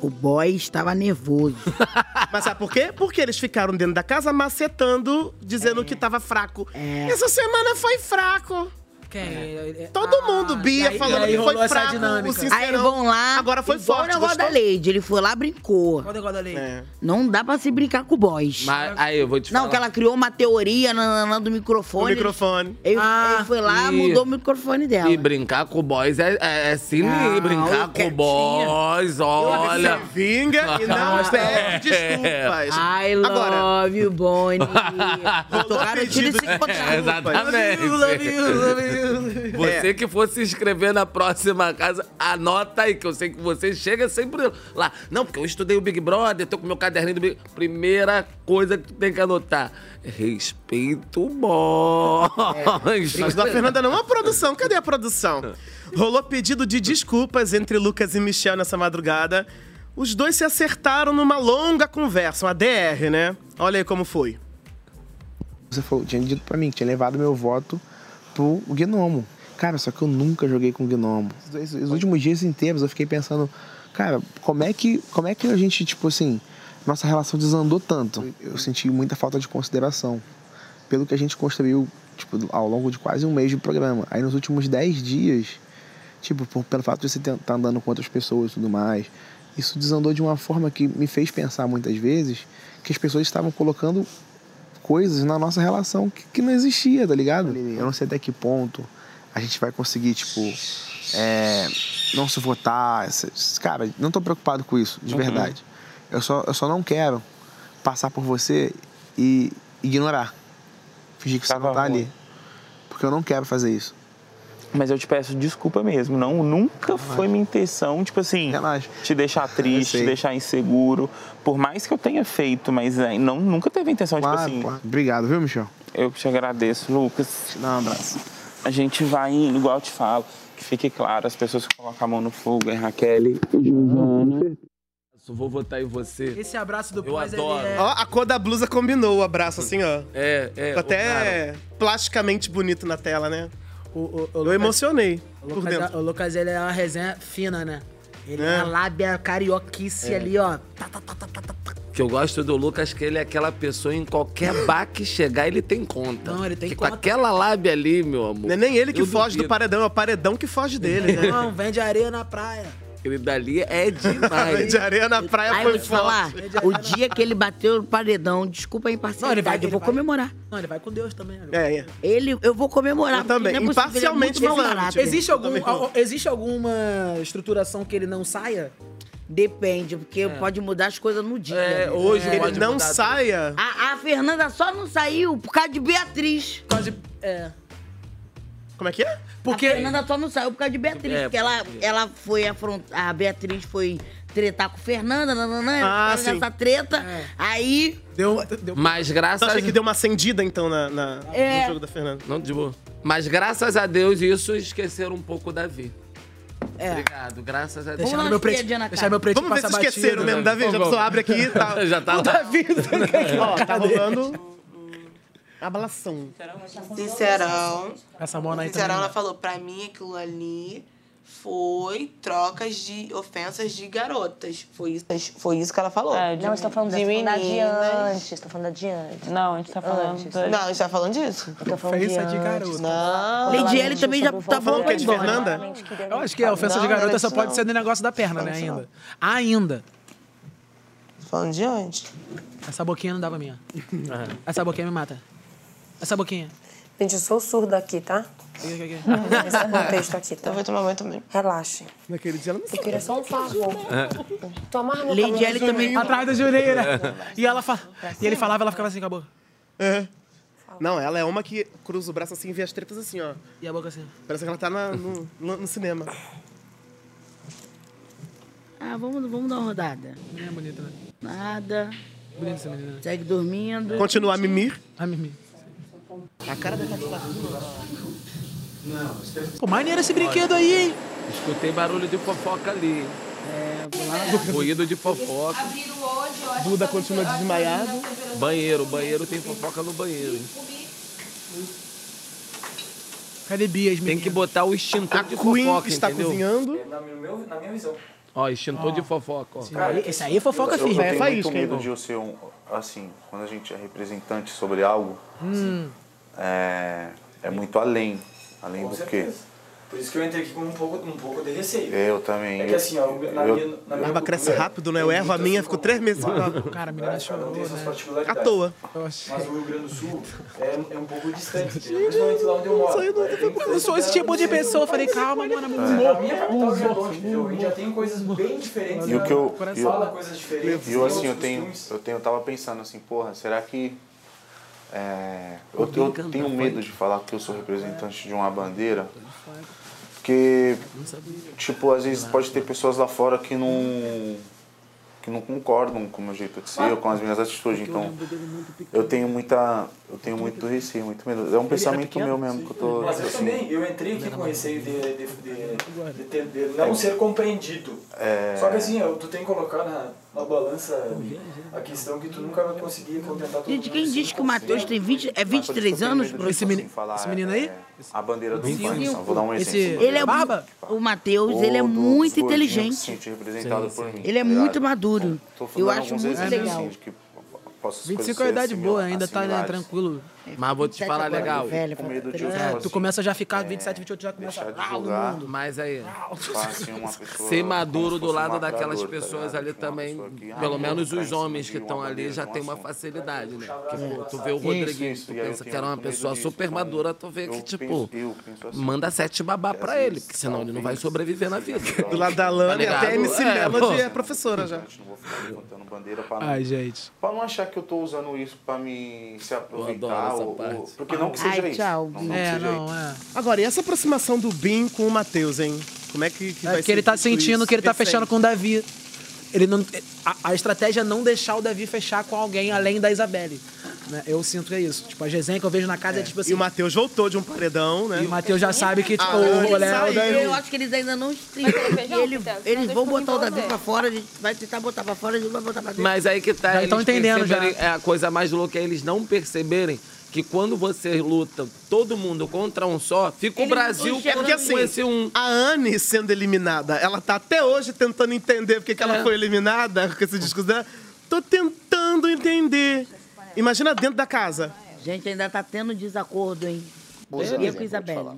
O boy estava nervoso. <laughs> Mas sabe por quê? Porque eles ficaram dentro da casa macetando, dizendo que tava fraco. É. Essa semana foi fraco. Quem? Todo mundo, Bia, aí- falando aí que rolou foi essa fraco. dinâmica. O Sincerão. Aí vão lá. Agora foi igual forte, o negócio gostou? da Lady. Ele foi lá, brincou. Qual o negócio da lei? É. Não dá pra se brincar com boys. Mas aí eu vou te Não, falar. que ela criou uma teoria nananã, do O microfone. microfone. Ele, Ah, ele foi lá, e- mudou o microfone dela. E brincar com boys é, é, é sinistro. Não, brincar com quietinha. boys, olha. Você vinga e não <laughs> pede desculpas. I love Agora, you, Bonnie. <laughs> Tocaram tiro e se É, botaram. exatamente. <laughs> Você que for se inscrever na próxima casa, anota aí, que eu sei que você chega sempre lá. Não, porque eu estudei o Big Brother, tô com meu caderninho do Big Primeira coisa que tu tem que anotar: respeito boys. Mas da Fernanda não é uma produção. Cadê a produção? Rolou pedido de desculpas entre Lucas e Michel nessa madrugada. Os dois se acertaram numa longa conversa, uma DR, né? Olha aí como foi. Você falou, tinha dito pra mim que tinha levado meu voto pro Gnomo. Cara, só que eu nunca joguei com Gnomo. Os, os últimos dias inteiros eu fiquei pensando, cara, como é que, como é que a gente, tipo assim, nossa relação desandou tanto? Eu senti muita falta de consideração pelo que a gente construiu, tipo, ao longo de quase um mês de programa. Aí nos últimos 10 dias, tipo, por, pelo fato de você estar tá andando com outras pessoas e tudo mais, isso desandou de uma forma que me fez pensar muitas vezes que as pessoas estavam colocando coisas na nossa relação que, que não existia, tá ligado? Eu não sei até que ponto a gente vai conseguir, tipo, é, não se votar. Cara, não tô preocupado com isso, de Uhum. verdade. Eu só, eu só não quero passar por você e ignorar. Fingir que você não tá ali. Porque eu não quero fazer isso. Mas eu te peço desculpa mesmo. Não, nunca foi minha intenção, tipo assim, te deixar triste, te deixar inseguro. Por mais que eu tenha feito, mas é, não, nunca teve a intenção, Claro, tipo assim. claro. Obrigado, viu, Michel? Eu te agradeço, Lucas. Dá um abraço. A gente vai indo, igual eu te falo. Que fique claro, as pessoas que colocam a mão no fogo é Raquel e Giovana. Vou votar em você. Esse abraço do Eu adoro. é... Ó, a cor da blusa combinou o abraço, assim, ó. É, é. Ficou até plasticamente bonito na tela, né? Eu emocionei O por Lucas, dentro. o Lucas, ele é uma resenha fina, né? Ele é, É. uma lábia carioquice É. ali, ó. que eu gosto do Lucas que ele é aquela pessoa em qualquer bar que chegar ele tem conta. Não, ele tem que conta. Com aquela lábia ali, meu amor. Não é nem ele que foge do duvido. paredão, é o paredão que foge dele, né? Não, vende areia na praia. Aquele dali é demais. <laughs> de areia na praia Aí eu vou te falar, o dia que ele bateu no paredão, desculpa a imparcialidade, Não, ele vai- eu ele vou vai- comemorar. Não, ele vai com Deus também. É, é. Ele, eu vou comemorar. Eu porque também, não é possível, ele é imparcialmente muito falando, descarado. tipo, Existe, algum, Também existe alguma estruturação que ele não saia? Depende, porque pode mudar as coisas no dia. É, né? hoje ele pode não mudar saia. A, a Fernanda só não saiu por causa de Beatriz. Por causa de. É. Como é que é? Porque. A Fernanda só não saiu por causa de Beatriz. É, porque ela, ela foi afrontar. A Beatriz foi tretar com Fernanda, nananã, Ah, nessa treta. Aí. Deu, deu... Mas graças acha que deu uma acendida, então, na, na- É. no jogo da Fernanda? Não, de boa. Mas graças a Deus isso esqueceram um pouco o Davi. É. Obrigado, graças a Deus. Vamos Deixar lá, meu preto, deixar meu preto Vamos ver se passar esqueceram batido, mesmo, né? Davi. Já Vamos. pessoa abre aqui e tá. <laughs> Já tá lá. <laughs> Ó, tá rolando. Abalação. Sincerão. Essa mona aí Sincerão, também. ela falou, pra mim aquilo ali foi trocas de ofensas de garotas. Foi isso, foi isso que ela falou. É, de- Não, você tá falando de dessa, tá de meninas. antes, tá falando da de antes. Não, a gente tá falando. Antes. da- Não, a gente tá falando disso? Eu tô falando Ofensa de antes. garota. Não. Lady L também já tá falando que é de. Fernanda? Eu acho que a ofensa Não, de garota só pode não. ser no negócio da perna, né? Ainda. Ainda. Falando de onde? Essa boquinha não dá pra mim. ó. <laughs> Essa boquinha me mata. Essa boquinha. Gente, eu sou surda aqui, tá? Aqui. Nesse contexto aqui, tá? Eu vou tomar banho também. Relaxem. Naquele dia ela não Eu queria só um favor. Tu amarra meu Lady azul. também. Atrás da Jureira. E ela fa... E ele falava, ela ficava assim com a boca. É. Não, ela é uma que cruza o braço assim e vê as tretas assim, ó. E a boca assim. Parece que ela tá na- no, no- no cinema. Ah, vamos, vamos dar uma rodada. Menina bonita, né? Nada. Bonita essa menina. Segue dormindo. Continua a mimir. A Mimi. A cara da Tati tá Pô, maneiro esse brinquedo aí, hein? Escutei barulho de fofoca ali. É, Ruído de fofoca. Duda continua desmaiado. Banheiro, banheiro tem fofoca no banheiro. Cadê Bias, Tem que botar o extintor A de Queen fofoca, está entendeu? cozinhando. Na, meu, na minha visão. Ó, extintor de fofoca, ó. Esse aí é fofoca, eu, eu filho. tenho muito faísca, medo de eu ser um. Assim, quando a gente é representante sobre algo, Hum. É, é muito além. Além Com do certeza. quê? Por isso que eu entrei aqui com um pouco, um pouco de receio. Eu também. É que assim, ó, na eu- minha, na A minha barba cresce rápido, né? Eu erro a minha, fico três meses. Cara, a menina Cada chorou, tem né? particularidades. À toa. Mas o Rio Grande do Sul é, é um pouco distante, principalmente lá onde eu moro. É bem Eu sou esse tipo de pessoa. Eu falei, calma, mano. A minha capital já é longe, gente já tem coisas bem diferentes. E o que eu. E Fala coisas diferentes. E eu assim, eu tenho, eu tenho, eu tava pensando assim, porra, será que é, eu, eu tenho medo de falar que eu sou representante de uma bandeira? Porque, tipo, às vezes pode ter pessoas lá fora que não que não concordam com o meu jeito de ser ou com as minhas atitudes. Então, eu tenho muita, eu tenho muito receio, muito medo. É um pensamento meu mesmo que eu tô. Mas eu assim, também, eu entrei aqui com receio de, de, de, de não ser compreendido. É. Só que assim, ó, tu tem que colocar na, na balança a questão que tu nunca vai conseguir contentar todo Gente, mundo. quem disse que o Matheus tem 20, é 23 anos? Esse, meni- falar, esse menino aí? é, a bandeira do 25. funk. Vou dar um Esse- exemplo. Ele é Barba? O Matheus, ele é muito inteligente. sente representado por mim. Ele é tá muito maduro. Eu acho muito legal. assim, de que posso- as 25 coisas é uma idade boa, ainda tá né, tranquilo. Mas vou te falar legal. Velho, Com medo de, É, tu assim, começa já a ficar 27, 28, já começa a julgar. mundo. Mas aí, assim, ser maduro do lado daquelas tá pessoas ali também, ah, pelo menos os homens que estão ali já tem uma assunto. facilidade, né? É. Porque tu vê o Rodriguinho, tu pensa que era uma pessoa super então, madura, tu vê que, tipo, assim, manda sete babá que pra ele, porque senão ele não vai sobreviver na vida. Do lado da Lana, Tá até MC É, Melody é professora já. Não vou ficar levantando bandeira pra não, Ai, gente. pra não achar que eu tô usando isso pra me se aproveitar. Essa parte. ou- porque não que seja Ai, isso. tchau. Não, não que É, seja não, isso. é. Agora, e essa aproximação do Bin com o Matheus, hein? Como é que, que É vai que ele tá sentindo isso? que ele tá Recente. fechando com o Davi. Ele não, a, a estratégia é não deixar o Davi fechar com alguém além da Isabelle. né? Eu sinto que é isso. Tipo, a resenha que eu vejo na casa é, tipo assim. E o Matheus voltou de um paredão, né? E o Matheus já sabe que, tipo, Ah, o rolê é o. Eu acho que eles ainda não estão. feijão, Ele, eles vão botar o Davi pra fora, a gente vai tentar botar pra fora, a gente vai botar pra dentro. Mas aí que tá, Já eles tão entendendo já. É a coisa mais louca é eles não perceberem que quando você luta todo mundo contra um só, fica o Eles não Brasil contra Porque assim, esse um. a Anne sendo eliminada, ela tá até hoje tentando entender porque que ela É. foi eliminada com esse discurso dela. Tô tentando entender. Imagina dentro da casa. Gente, ainda tá tendo desacordo, hein? Por Eu exemplo, com Isabelle.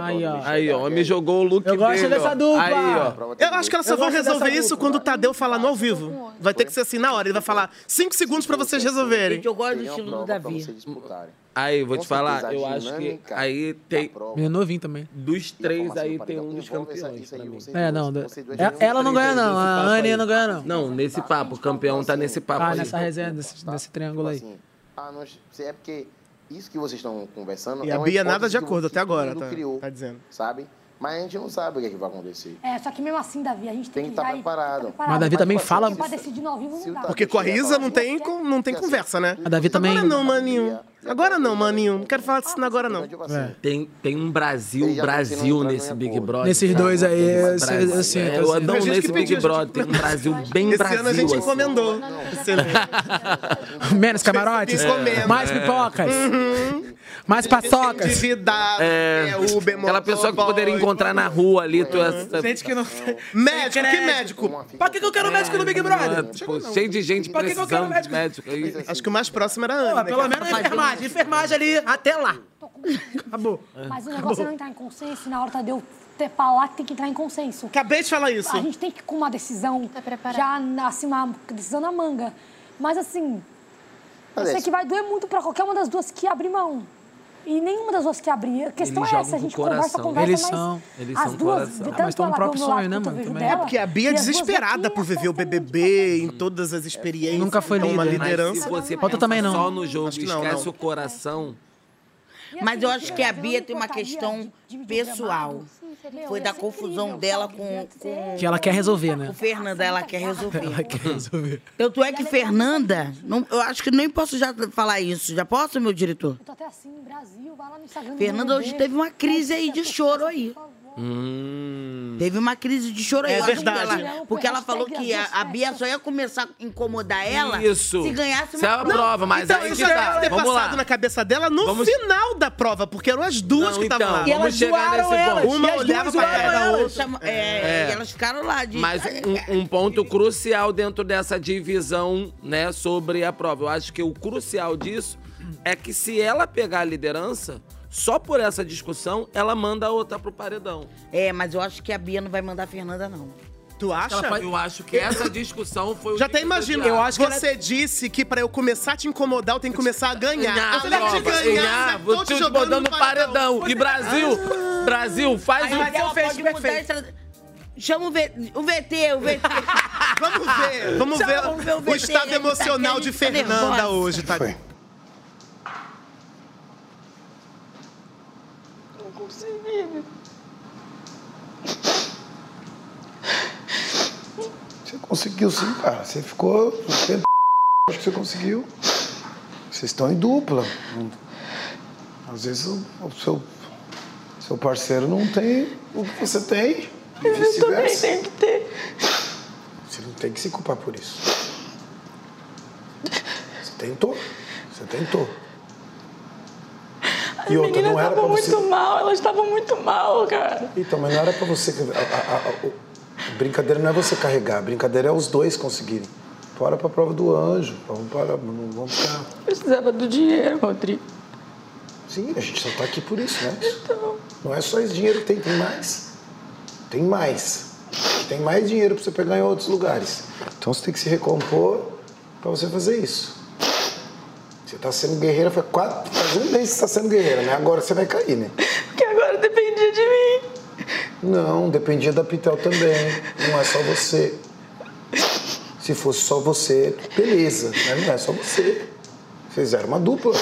Aí, ó. Aí, ó, me jogou o look Eu gosto dele, dessa ó. dupla. Aí, ó. Eu acho que elas só Eu vão gosto dessa resolver isso dupla. quando o Tadeu falar no ao vivo. Vai ter que ser assim na hora. Ele vai falar cinco segundos pra vocês resolverem. Gente, eu gosto do estilo do Davi. Aí, vou te falar, eu acho que aí tem. Menino novinho também. Dos três aí tem um dos campeões pra mim. É, não. é- Ela não ganha, não. A Anne não ganha, não. Não, nesse papo, o campeão tá nesse papo Ah, aí. nessa resenha, desse triângulo aí. Ah, não, é porque isso que vocês estão conversando. E é a Bia nada de acordo até agora, tá- criou, tá dizendo. Sabe? Mas a gente não sabe o que, é que vai acontecer. É, só que mesmo assim, Davi, a gente tem, Tem que estar ir- preparado. preparado. Mas Davi também fala- Pra decidir ao vivo não dá. Porque com a Risa não tem, com- não tem conversa, né? A Davi também- Agora não, maninho. Agora não, maninho. Não quero falar disso agora, não. Tem, tem um Brasil, Brasil nesse Big Brother. Nesses dois aí, esse- Brasil. assim, É, tô eu assim. não, A gente nesse Big a gente Brother tem um Brasil <laughs> bem Esse Brasil. ano a gente assim. encomendou. <laughs> Menos camarotes? Encomenda. Mais É. pipocas? Mais paçocas? É, É, Uber, aquela pessoa que poderia encontrar na rua ali. Tu, essa, Gente que não. Médico, que médico? Pra que, que eu quero médico no Big Brother? Pô, cheio de gente Pra que que eu quero precisando de médico. Acho que o mais próximo era a Ana. Né? pelo menos ela- enfermagem. Enfermagem ali, até lá. Acabou. Mas o negócio é não entrar em consenso e na hora de eu ter falar que tem que entrar em consenso. Acabei de falar isso. A gente tem que ir com uma decisão já, assim, uma decisão na manga. Mas assim, eu sei é que vai doer muito pra qualquer uma das duas que abrir mão. E nenhuma das duas que abrir. A questão é essa, a gente conversa, coração. conversa, Eles mas são. Eles as são duas, coração. tanto Ah, mas tão no próprio sonho, né, mano, também. dela, É porque a Bia é desesperada por viver o BBB em todas as experiências. Nunca foi Então, uma líder. Mas se liderança. você também não. só no jogo não, esquece não. o coração, Mas eu acho que a Bia tem uma questão pessoal. Foi da confusão dela com, com, Que ela quer resolver, né? com Fernanda, ela quer resolver. Ela quer resolver. Tanto é que Fernanda, não- eu acho que nem posso já falar isso. Já posso, meu diretor? Eu tô até assim, Brasil, vai lá no Instagram. Fernanda hoje teve uma crise aí de choro aí. Hum. Teve uma crise de choro aí. É verdade. ela- porque ela falou que a, a Bia só ia começar a incomodar ela Isso. se ganhasse é uma a prova, mas então, aí isso tá. deve ter Vamos passado lá. na cabeça dela no Vamos- final da prova, porque eram as duas Não, que estavam então, lá. E elas Vamos chegar zoaram elas. Uma e as olhava pra cara zoaram da elas. outra. É, É. e elas ficaram lá de. Mas <laughs> um, um ponto crucial dentro dessa divisão, né, sobre a prova. Eu acho que o crucial disso é que se ela pegar a liderança, só por essa discussão, ela manda a outra pro paredão. É, mas eu acho que a Bia não vai mandar a Fernanda, não. Tu acha? Eu acho que essa discussão foi o Já até de imagino. Eu acho que Você disse que pra eu começar a te incomodar, eu tenho que começar a ganhar. Ganhar, eu falei, prova, te ganhar, tô vou te te jogando botando no no paredão. E Brasil, Brasil, faz Aí o... ela fez pode a perfeito. estratégia. Chama o, v... o VT, o VT. <laughs> Vamos ver, vamos Chama, ver, vamos ver o o VT, estado tá emocional de tá Fernanda nervosa. hoje, tá? Foi. Não consegui. Você conseguiu sim, cara. Você ficou um tempo. Acho que você conseguiu. Vocês estão em dupla. Às vezes o, seu, seu parceiro não tem o que você tem. Eu também tenho que ter. Você não tem que se culpar por isso. Você tentou. Você tentou. As E outra, não era estavam pra muito você- mal, elas estavam muito mal, cara. Então, mas não era pra você. A, a- a- a brincadeira não é você carregar, a brincadeira é os dois conseguirem. Bora pra prova do anjo. Vamos para. Não vamos ficar. Precisava do dinheiro, Rodrigo. Sim, a gente só tá aqui por isso, né? Não é só esse dinheiro que tem, tem mais. Tem mais. Tem mais dinheiro pra você pegar em outros lugares. Então você tem que se recompor pra você fazer isso. Você tá sendo guerreira faz quatro. Faz um mês que você tá sendo guerreira, né? Agora você vai cair, né? Porque agora dependia de mim. Não, dependia da Pitel também. Não é só você. Se fosse só você, beleza. Mas não é só você. Fizeram uma dupla.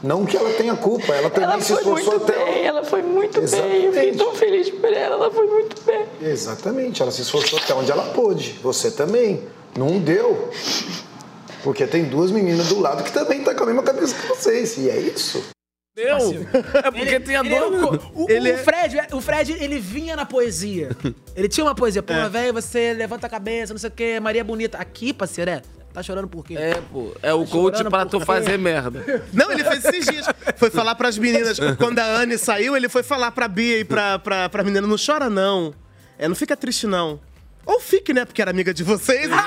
Não que ela tenha culpa, ela também Ela se foi esforçou até. bem, ela foi muito bem. Eu fiquei Exatamente. tão feliz por ela, ela foi muito bem. Exatamente, ela se esforçou até onde ela pôde. Você também. Não deu. Porque tem duas meninas do lado que também tá com a mesma cabeça que vocês. E é isso. Deu. É porque tinha Ele é dois. o, o- Ele o é- Fred, o Fred, ele vinha na poesia. Ele tinha uma poesia. Pô, É. velho, você levanta a cabeça, não sei o quê, Maria Bonita. Aqui, parceiro, é. Tá chorando por quê? É, pô. É o Tá coach pra tu quê? fazer merda. <laughs> Não, ele fez esses dias. Foi falar pras meninas. Quando a Anne saiu, ele foi falar pra Bia e pra, pra, pra menina: não chora, não. É, não fica triste, não. Ou fique, né? Porque era amiga de vocês. <laughs>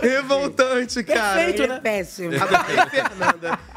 Revoltante, cara. Ele é péssimo.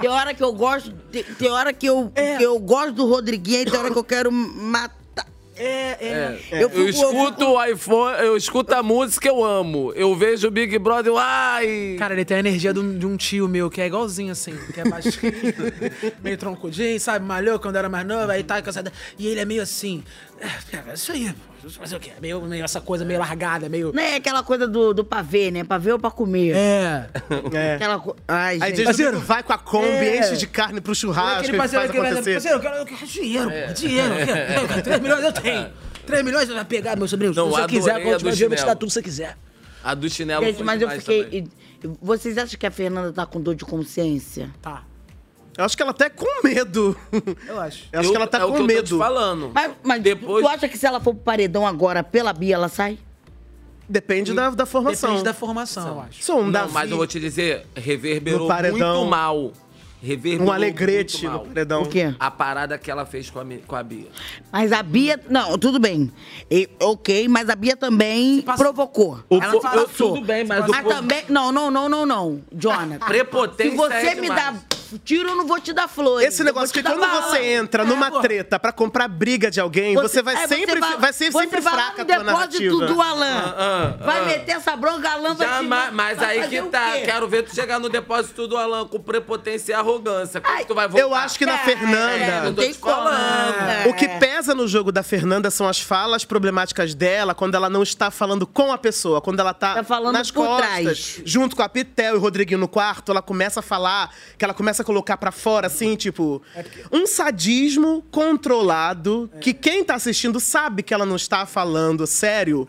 Tem hora que eu gosto, tem, tem hora que eu, que eu gosto do Rodriguinho e tem hora que eu quero matar. É, É. Eu Eu, fico- escuto o iPhone, eu escuto a música, eu amo. Eu vejo o Big Brother, eu, ai. Cara, ele tem a energia de um, de um tio meu, que é igualzinho assim, que é baixinho, <laughs> meio troncudinho, sabe? Malhou quando era mais novo, aí tá cansado. E ele é meio assim. É, é isso aí, pô, eu fazer o quê? Meio, meio essa coisa meio largada, meio. Não é aquela coisa do, do pavê, né? Pavê ou pra comer. É. <laughs> É. Aquela co... Ai, Aí gente. diz, vai com a Kombi, É. enche de carne pro churrasco Aquele e parceiro faz que vai acontecer. parceiro, eu quero, eu quero dinheiro, pô, dinheiro. eu quero- eu quero 3 milhões eu tenho. 3 milhões você vai pegar, meu sobrinho. Se Não, você adorei quiser, a quando do tiver eu vou te chinelo. dar tudo que você quiser. A do chinelo Gente, foi mas eu demais fiquei. também. e- Vocês acham que a Fernanda tá com dor de consciência? Tá. Eu acho que ela tá com medo. <laughs> Eu acho. Eu acho que ela tá é o com eu medo. te falando. Mas, mas tu acha que se ela for pro paredão agora pela Bia, ela sai? Depende da, da formação. Depende da formação, eu acho. Sou um Não, Davi. mas eu vou te dizer, reverberou No paredão. muito mal. Reverberou Um alegrete muito mal. no paredão. O quê? A parada que ela fez com a, com a Bia. Mas a Bia. Não, tudo bem. E- ok, mas a Bia também provocou. O ela eu- passou. tudo bem, mas o Mas povo- também. Não, não, não, não, não. Jonathan. Prepotência Se você é me demais. dá tiro, eu não vou te dar flores. Esse negócio que quando bala. você entra É, numa pô. treta pra comprar briga de alguém, você, vai é, sempre, vai, vai ser você sempre vai fraca a no depósito narrativa. do Alan. Ah, ah, vai ah. meter essa bronca, Alan vai Já, te ma- mas vai aí fazer que tá. Quero ver tu chegar no depósito do Alan com prepotência e arrogância. Como tu vai voltar? Eu acho que na É, Fernanda. eu tô te falando. O que pesa no jogo da Fernanda são as falas problemáticas dela quando ela não está falando com a pessoa, quando ela tá, Tá falando nas por costas, trás. junto com a Pitel e o Rodriguinho no quarto, ela começa a falar, que ela começa a colocar pra fora assim, tipo, um sadismo controlado que quem tá assistindo sabe que ela não está falando sério.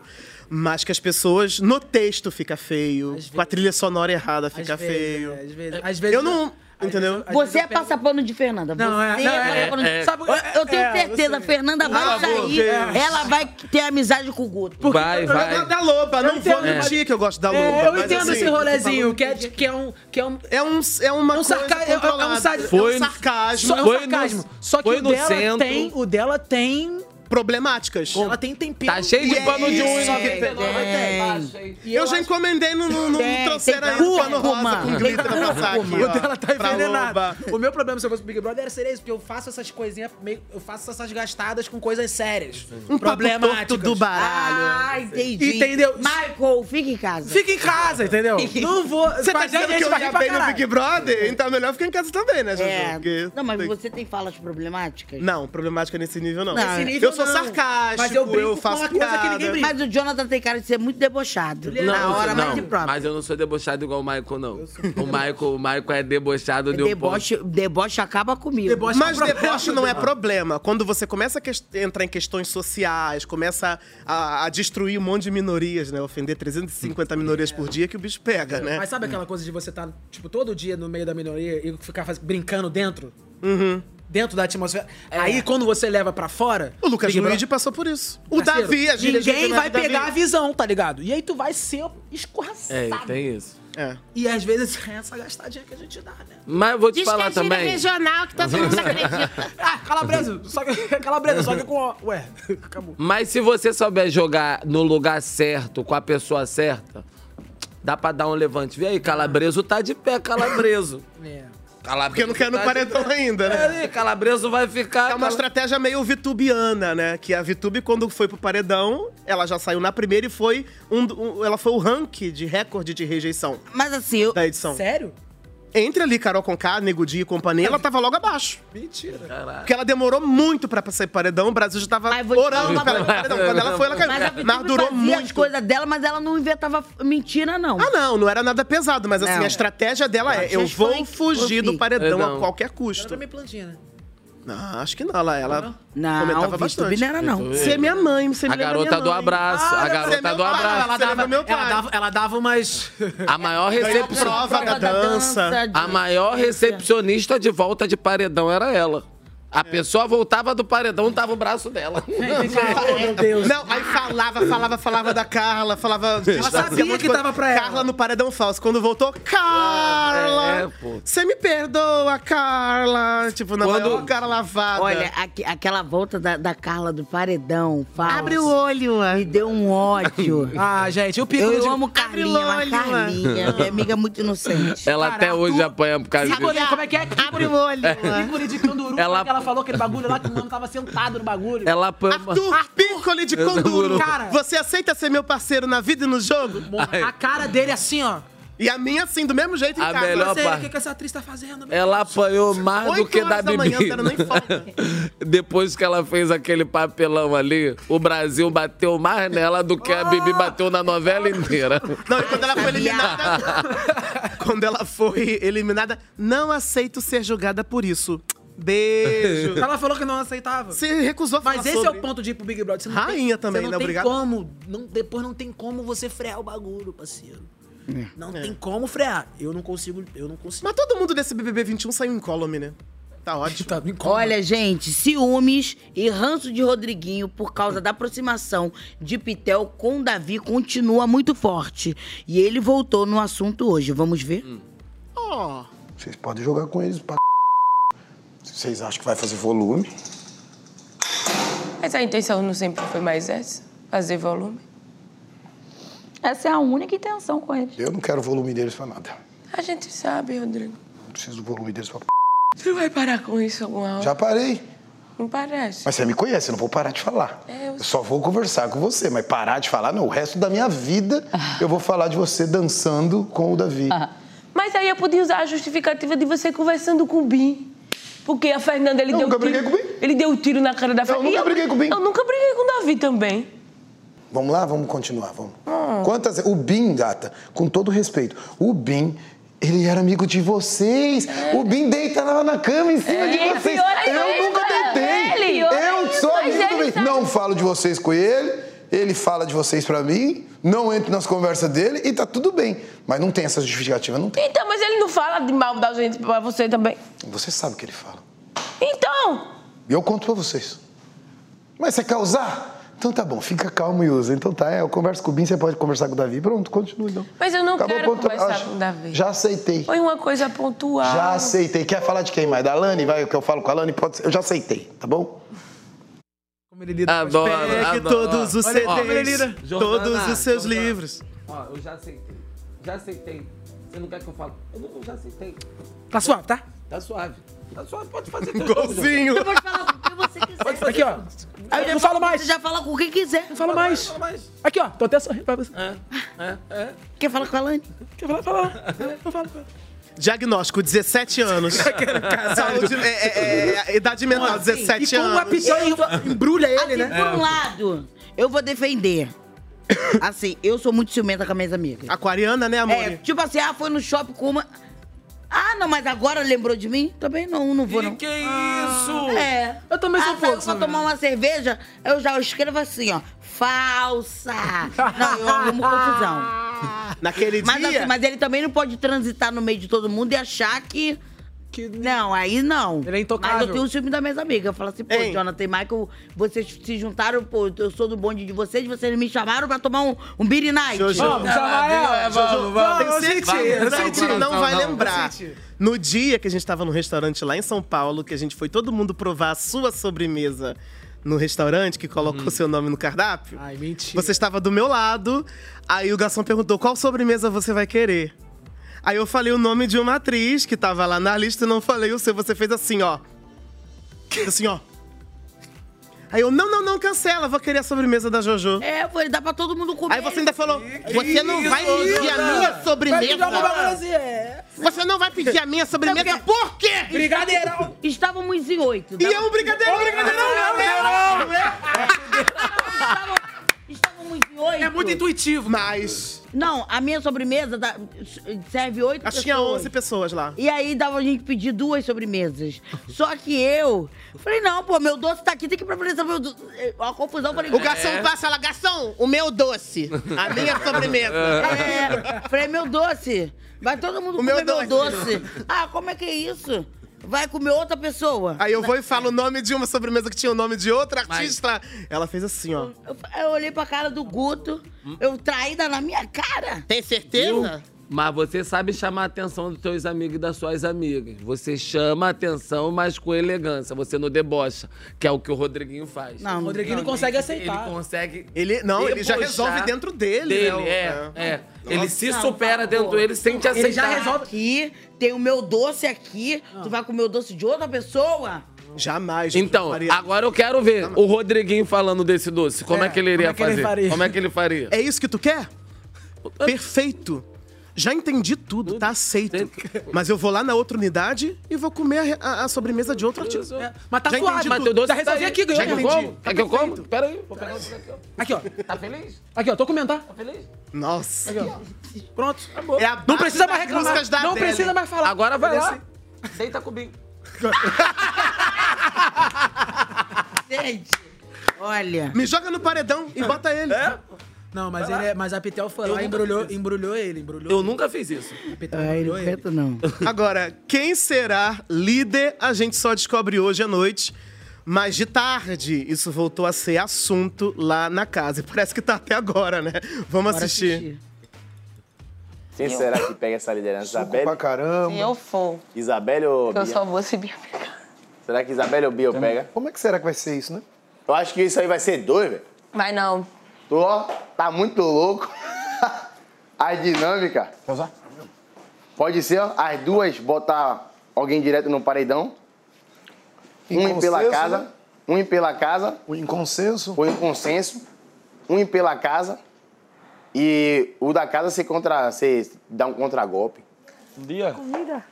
Mas que as pessoas, no texto fica feio, com a trilha sonora errada fica Às vezes, feio. é, às vezes- às vezes- eu não. Entendeu? Você é passapano de Fernanda. Não, é- Você não, é é- passapano de- é- Sabe, é- eu tenho é, certeza, a Fernanda vai favor, sair, é. ela vai ter amizade com o Guto. Vai, Eu vai. gosto da Loba, não vou mentir que eu gosto da Loba. É, eu mas entendo assim, esse rolezinho, que é, que é um. Que é um É um, é uma é um coisa sarca- é- é um controlada. sar- Foi- é um sarcasmo. Só, é um Foi sarcasmo. no- Só que foi o dela centro. tem. O dela tem. Problemáticas. Ela tem tempero. Tá cheio de é pano de unha. aí. E Eu, já encomendei no, no, no Tem, trouxeiro tem aí no pano rosa com glitter pra passar aqui, O dela tá. Loba. O meu problema se eu fosse pro Big Brother era ser esse, porque eu faço essas coisinhas meio. Eu faço essas gastadas com coisas sérias. Um torto do baralho. Ah, entendi. Entendeu? Michael, fica em casa. Fica em casa, entendeu? <laughs> Não vou. Você tá dizendo que eu pra bem no. Big Brother? Então é melhor ficar em casa também, né, Juju? É. Não, mas você tem falas problemáticas? Não, problemática nesse nível não. Nesse nesse nível eu sou sarcástico, Mas eu brinco eu faço uma coisa que ninguém brinca. Mas o Jonathan tem cara de ser muito debochado. Não, na eu hora não, de próprio. mas eu não sou debochado igual o Michael, não. O Michael, o Michael é debochado de um ponto. Deboche, deboche acaba comigo. Deboche Mas é deboche não é problema. Quando você começa a entrar em questões sociais, começa a, a destruir um monte de minorias, né? Ofender 350 minorias por dia que o bicho pega, né? Mas sabe aquela coisa de você estar, tipo, todo dia no meio da minoria e ficar faz- brincando dentro? Uhum. Dentro da atmosfera. Aí, quando você leva pra fora. O Lucas Big Luigi passou por isso. O Parceiro, Davi, a gente Ninguém vai pegar a visão, tá ligado? E aí tu vai ser escorraçado. É, tem isso. É. E às vezes <laughs> é essa gastadinha que a gente dá, né? Mas eu vou te Diz que falar é gíria também. regional que todo mundo acredita. <laughs> Ah, calabresa. Só que, <laughs> calabresa, só que com. Ué, acabou. Mas se você souber jogar no lugar certo, com a pessoa certa, dá pra dar um levante. Vê aí, Calabreso tá de pé, Calabreso. É. Calabreso Porque não quer no de paredão ainda, né? É, Calabreso vai ficar. É uma estratégia meio vitubiana, né? Que a Vitube, quando foi pro paredão, ela já saiu na primeira e foi um, um- ela foi o rank de recorde de rejeição Mas assim, eu... da edição. Sério? Entre ali Carol Conká, Nego Di e companhia, ela tava logo abaixo. Mentira. Porque ela demorou muito pra sair paredão, o Brasil já tava orando pra ela paredão. Quando ela foi, ela caiu. Mas Mas, durou fazia as muito. coisas dela, mas ela não inventava mentira, não. Ah, não, não era nada pesado, mas assim, Não. a estratégia dela Ela é: eu vou fugir do paredão a qualquer Ela custo. também plantinha, né? Não, acho que não. Ela, ela Não, comentava Vitube bastante. não era, não. Você é minha mãe, você me A garota do abraço, Ah, a é garota do abraço. Ela dava, meu ela, dava, ela dava umas. A maior, Ganhou recepcio- prova da dança. a maior recepcionista de volta de paredão era ela. A pessoa voltava do paredão, tava o braço dela. <laughs> Meu Deus. Não, aí falava, falava, falava da Carla, falava. Ela sabia que tava pra ela. Carla no paredão falso. Quando voltou, Carla! É, pô. Você me perdoa, Carla! Tipo, na Quando- maior cara lavada. Olha, aque- aquela volta da, da Carla do paredão, falso. Abre o olho, Me deu um ódio. <laughs> Ah, gente, o pico Eu de- amo Abre o Carlinha, olho, Carlinha, minha amiga muito inocente. Ela até hoje apanha por causa disso. como é que é? Abre o olho. Ícone de canguru, Ela- ela... que ela falou aquele bagulho lá que o mano tava sentado no bagulho. Ela apanha. Arthur Piccoli de Cara. Você aceita ser meu parceiro na vida e no jogo? A cara dele assim, ó. E a minha assim, do mesmo jeito em A casa. melhor parte. o que, que essa atriz tá fazendo. Ela apanhou mais do que da horas da. <laughs> Depois que ela fez aquele papelão ali, o Brasil bateu mais nela do que a Bibi bateu na novela inteira. <laughs> Não, e quando ela foi eliminada. <laughs> quando ela foi eliminada, não aceito ser julgada por isso. Beijo. Ela falou que não aceitava. Você recusou a falar Mas esse sobre. é o ponto de ir pro Big Brother. Você não Rainha tem, também, você não né? tem Obrigado. como. Não, depois não tem como você frear o bagulho, parceiro. Não tem como frear. Eu não consigo. Eu não consigo. Mas todo mundo desse BBB 21 saiu incólume, né? Tá ótimo. <laughs> Tá Olha, gente, ciúmes e ranço de Rodriguinho por causa da aproximação de Pitel com Davi continua muito forte. E ele voltou no assunto hoje. Vamos ver? Ó. Vocês podem jogar com eles pra Se vocês acham que vai fazer volume. Mas a intenção não sempre foi mais essa? Fazer volume? Essa é a única intenção com eles. Eu não quero o volume deles pra nada. A gente sabe, Rodrigo. Não preciso do volume deles pra Você não vai parar com isso alguma hora? Já parei. Não parece. Mas você me conhece, eu não vou parar de falar. É, eu Eu só vou conversar com você, mas parar de falar, não. O resto da minha vida eu vou falar de você dançando com o Davi. Mas aí eu podia usar a justificativa de você conversando com o Bim. Porque a Fernanda, ele Eu deu nunca tiro, briguei com o Bim. Ele deu um tiro na cara da Fernanda. nunca briguei com o Bim. Eu nunca briguei com o Davi também. Vamos lá, vamos continuar, vamos. Ah. Quantas. O Bim, gata, com todo respeito, o Bim. Ele era amigo de vocês. O Bim deita lá na cama em cima É, de vocês. pior ainda, Eu nunca deitei. ele, eu sou amigo do Bim. Não falo de vocês com ele. Ele fala de vocês pra mim. Não entro nas conversas dele e tá tudo bem. Mas não tem essa justificativa, não tem. Então, mas ele não fala de mal da gente pra você também. Você sabe o que ele fala. Então, E eu conto pra vocês. Mas você quer usar? Então tá bom, fica calmo e usa. Então tá, é, eu converso com o Bim, você pode conversar com o Davi. Pronto, continua então. mas eu não Acabou quero conversar Ah, com o Davi. Já aceitei. Foi uma coisa pontual. Já aceitei. Quer falar de quem mais? Da Lani? Vai, o que eu falo com a Lani? Pode ser. Eu já aceitei, tá bom? Adoro, Pegue adoro. todos os Olha, ó, CDs, Jordana, todos os seus Jordana. livros. Ó, eu já aceitei. Já aceitei. Você não quer que eu fale? Eu, não, eu já aceitei. Tá suave, tá? Tá suave. Tá suave, pode fazer <laughs> teu Golzinho. Você pode falar com quem você quiser. Pode fazer. Aqui, ó. Aí não falo mais. Você já fala com quem quiser. Não fala mais. Aqui, ó. Tô até sorrindo pra você. É, é. Quer falar com a Lani? Quer falar? Fala. <laughs> Não fala. Diagnóstico, 17 anos. <laughs> Saúde, é, é, é, idade mental, 17 e como anos. a pistola embrulha ele, assim, né? Por um lado, eu vou defender. <coughs> Assim, eu sou muito ciumenta com as minhas amigas. Aquariana, né, amor? É, tipo assim, ah, foi no shopping com uma. Ah, não, mas agora lembrou de mim? Também não, não vou, não. Que isso? É. Eu também sou ah, pouco, pra né? tomar uma cerveja, eu já escrevo assim, ó. Falsa. <laughs> Não, eu arrumo confusão. <laughs> Naquele Mas, dia. assim, mas ele também não pode transitar no meio de todo mundo e achar que. Não, aí não. Ele é intocável. Mas eu tenho o ciúme das minhas amigas. Eu falo assim, pô, Hein? Jonathan e Michael, vocês se juntaram, pô, eu sou do bonde de vocês, vocês me chamaram pra tomar um, um beer night. Jojo. Vamos, chama ela. Jojo, Vamos, tenho eu certeza senti, eu que senti. você não vai Não, lembrar. No dia que a gente tava no restaurante lá em São Paulo, que a gente foi todo mundo provar a sua sobremesa no restaurante, que colocou seu nome no cardápio. Ai, mentira. Você estava do meu lado, aí o garçom perguntou qual sobremesa você vai querer. Aí eu falei o nome de uma atriz que tava lá na lista e não falei o seu. Você fez assim, ó. Assim, ó. Aí eu, não, não, não, cancela, vou querer a sobremesa da Jojo. É, foi, dá pra todo mundo comer. Aí você ainda falou, você não vai isso, pedir a minha Vai sobremesa? é. Você não vai pedir a minha sobremesa por quê? Brigadeirão. Estávamos em oito. E é um brigadeiro, brigadeiro, não, não, Oito. É muito intuitivo. Mas Não, a minha sobremesa dá- serve oito acho que pessoas. tinha 11 pessoas lá. E aí dava a gente pedir duas sobremesas. <laughs> Só que eu falei, não, pô, meu doce tá aqui, tem que preferência meu doce. A confusão, eu falei... O garçom passa lá, garçom, o meu doce, a minha <laughs> sobremesa. É, falei, meu doce, vai todo mundo O meu comer meu doce. doce. Ah, como é que é isso? Vai comer outra pessoa. Aí eu vou e falo o nome de uma sobremesa que tinha o nome de outra artista. Ela fez assim, ó. Eu, eu olhei pra cara do Guto, eu traída na minha cara. Tem certeza? Mas você sabe chamar a atenção dos teus amigos e das suas amigas. Você chama a atenção, mas com elegância. Você não debocha, que é o que o Rodriguinho faz. Não, o Rodriguinho não consegue aceitar. Ele consegue. Ele, não, ele já resolve dentro dele, né, o- é, é. é. Ele Nossa. se Não, supera por dentro favor. dele sem te aceitar. Ele já resolve aqui, tem o meu doce aqui, tu vai comer o doce de outra pessoa? Jamais. Então, agora eu quero ver o Rodriguinho falando desse doce. Como é, que ele iria como é que ele fazer? faria? Como é que ele faria? É isso que tu quer? Perfeito. Já entendi tudo, tá aceito. Mas eu vou lá na outra unidade e vou comer a, a sobremesa de outro artista. Mas tá Já suave, entendi mas tudo. teu doce Já resolvi tá aqui, ganhou. Já entendi. eu como? Tá Quer que eu como? Pera aí, vou pegar daqui, ó. Aqui, ó. Tá feliz? Aqui, ó, tô comentar. Tá feliz? Nossa. Aqui, ó. Pronto. É a Não precisa mais reclamar. Não Adele. precisa mais falar. Agora vai lá. Deita comigo. <laughs> Gente, olha. Me joga no paredão e bota ele. Não, mas, ele é, mas a Pitel foi lá e embrulhou, embrulhou ele. Embrulhou Eu nunca fiz isso. A Pitel Ah, ele embrulhou não ele. aguenta, não. <laughs> Agora, quem será líder, a gente só descobre hoje à noite. Mas de tarde, isso voltou a ser assunto lá na casa. E parece que tá até agora, né? Vamos Bora assistir. Quem será que pega essa liderança? Isabelle? pra caramba. Se eu for, Isabelle ou que eu Bia? só vou se Bia pegar. Será que Isabelle ou Bia pega? Como é que será que vai ser isso, né? Eu acho que isso aí vai ser dois, velho. Vai não. Tu, ó, tá muito louco. <laughs> A dinâmica. Pode ser, ó, as duas botar alguém direto no paredão. Em um ir pela consenso, casa. né? Um ir pela casa. O inconsenso. O inconsenso. Um ir pela casa. E o da casa você, contra, você dá um contragolpe. Dia. Comida.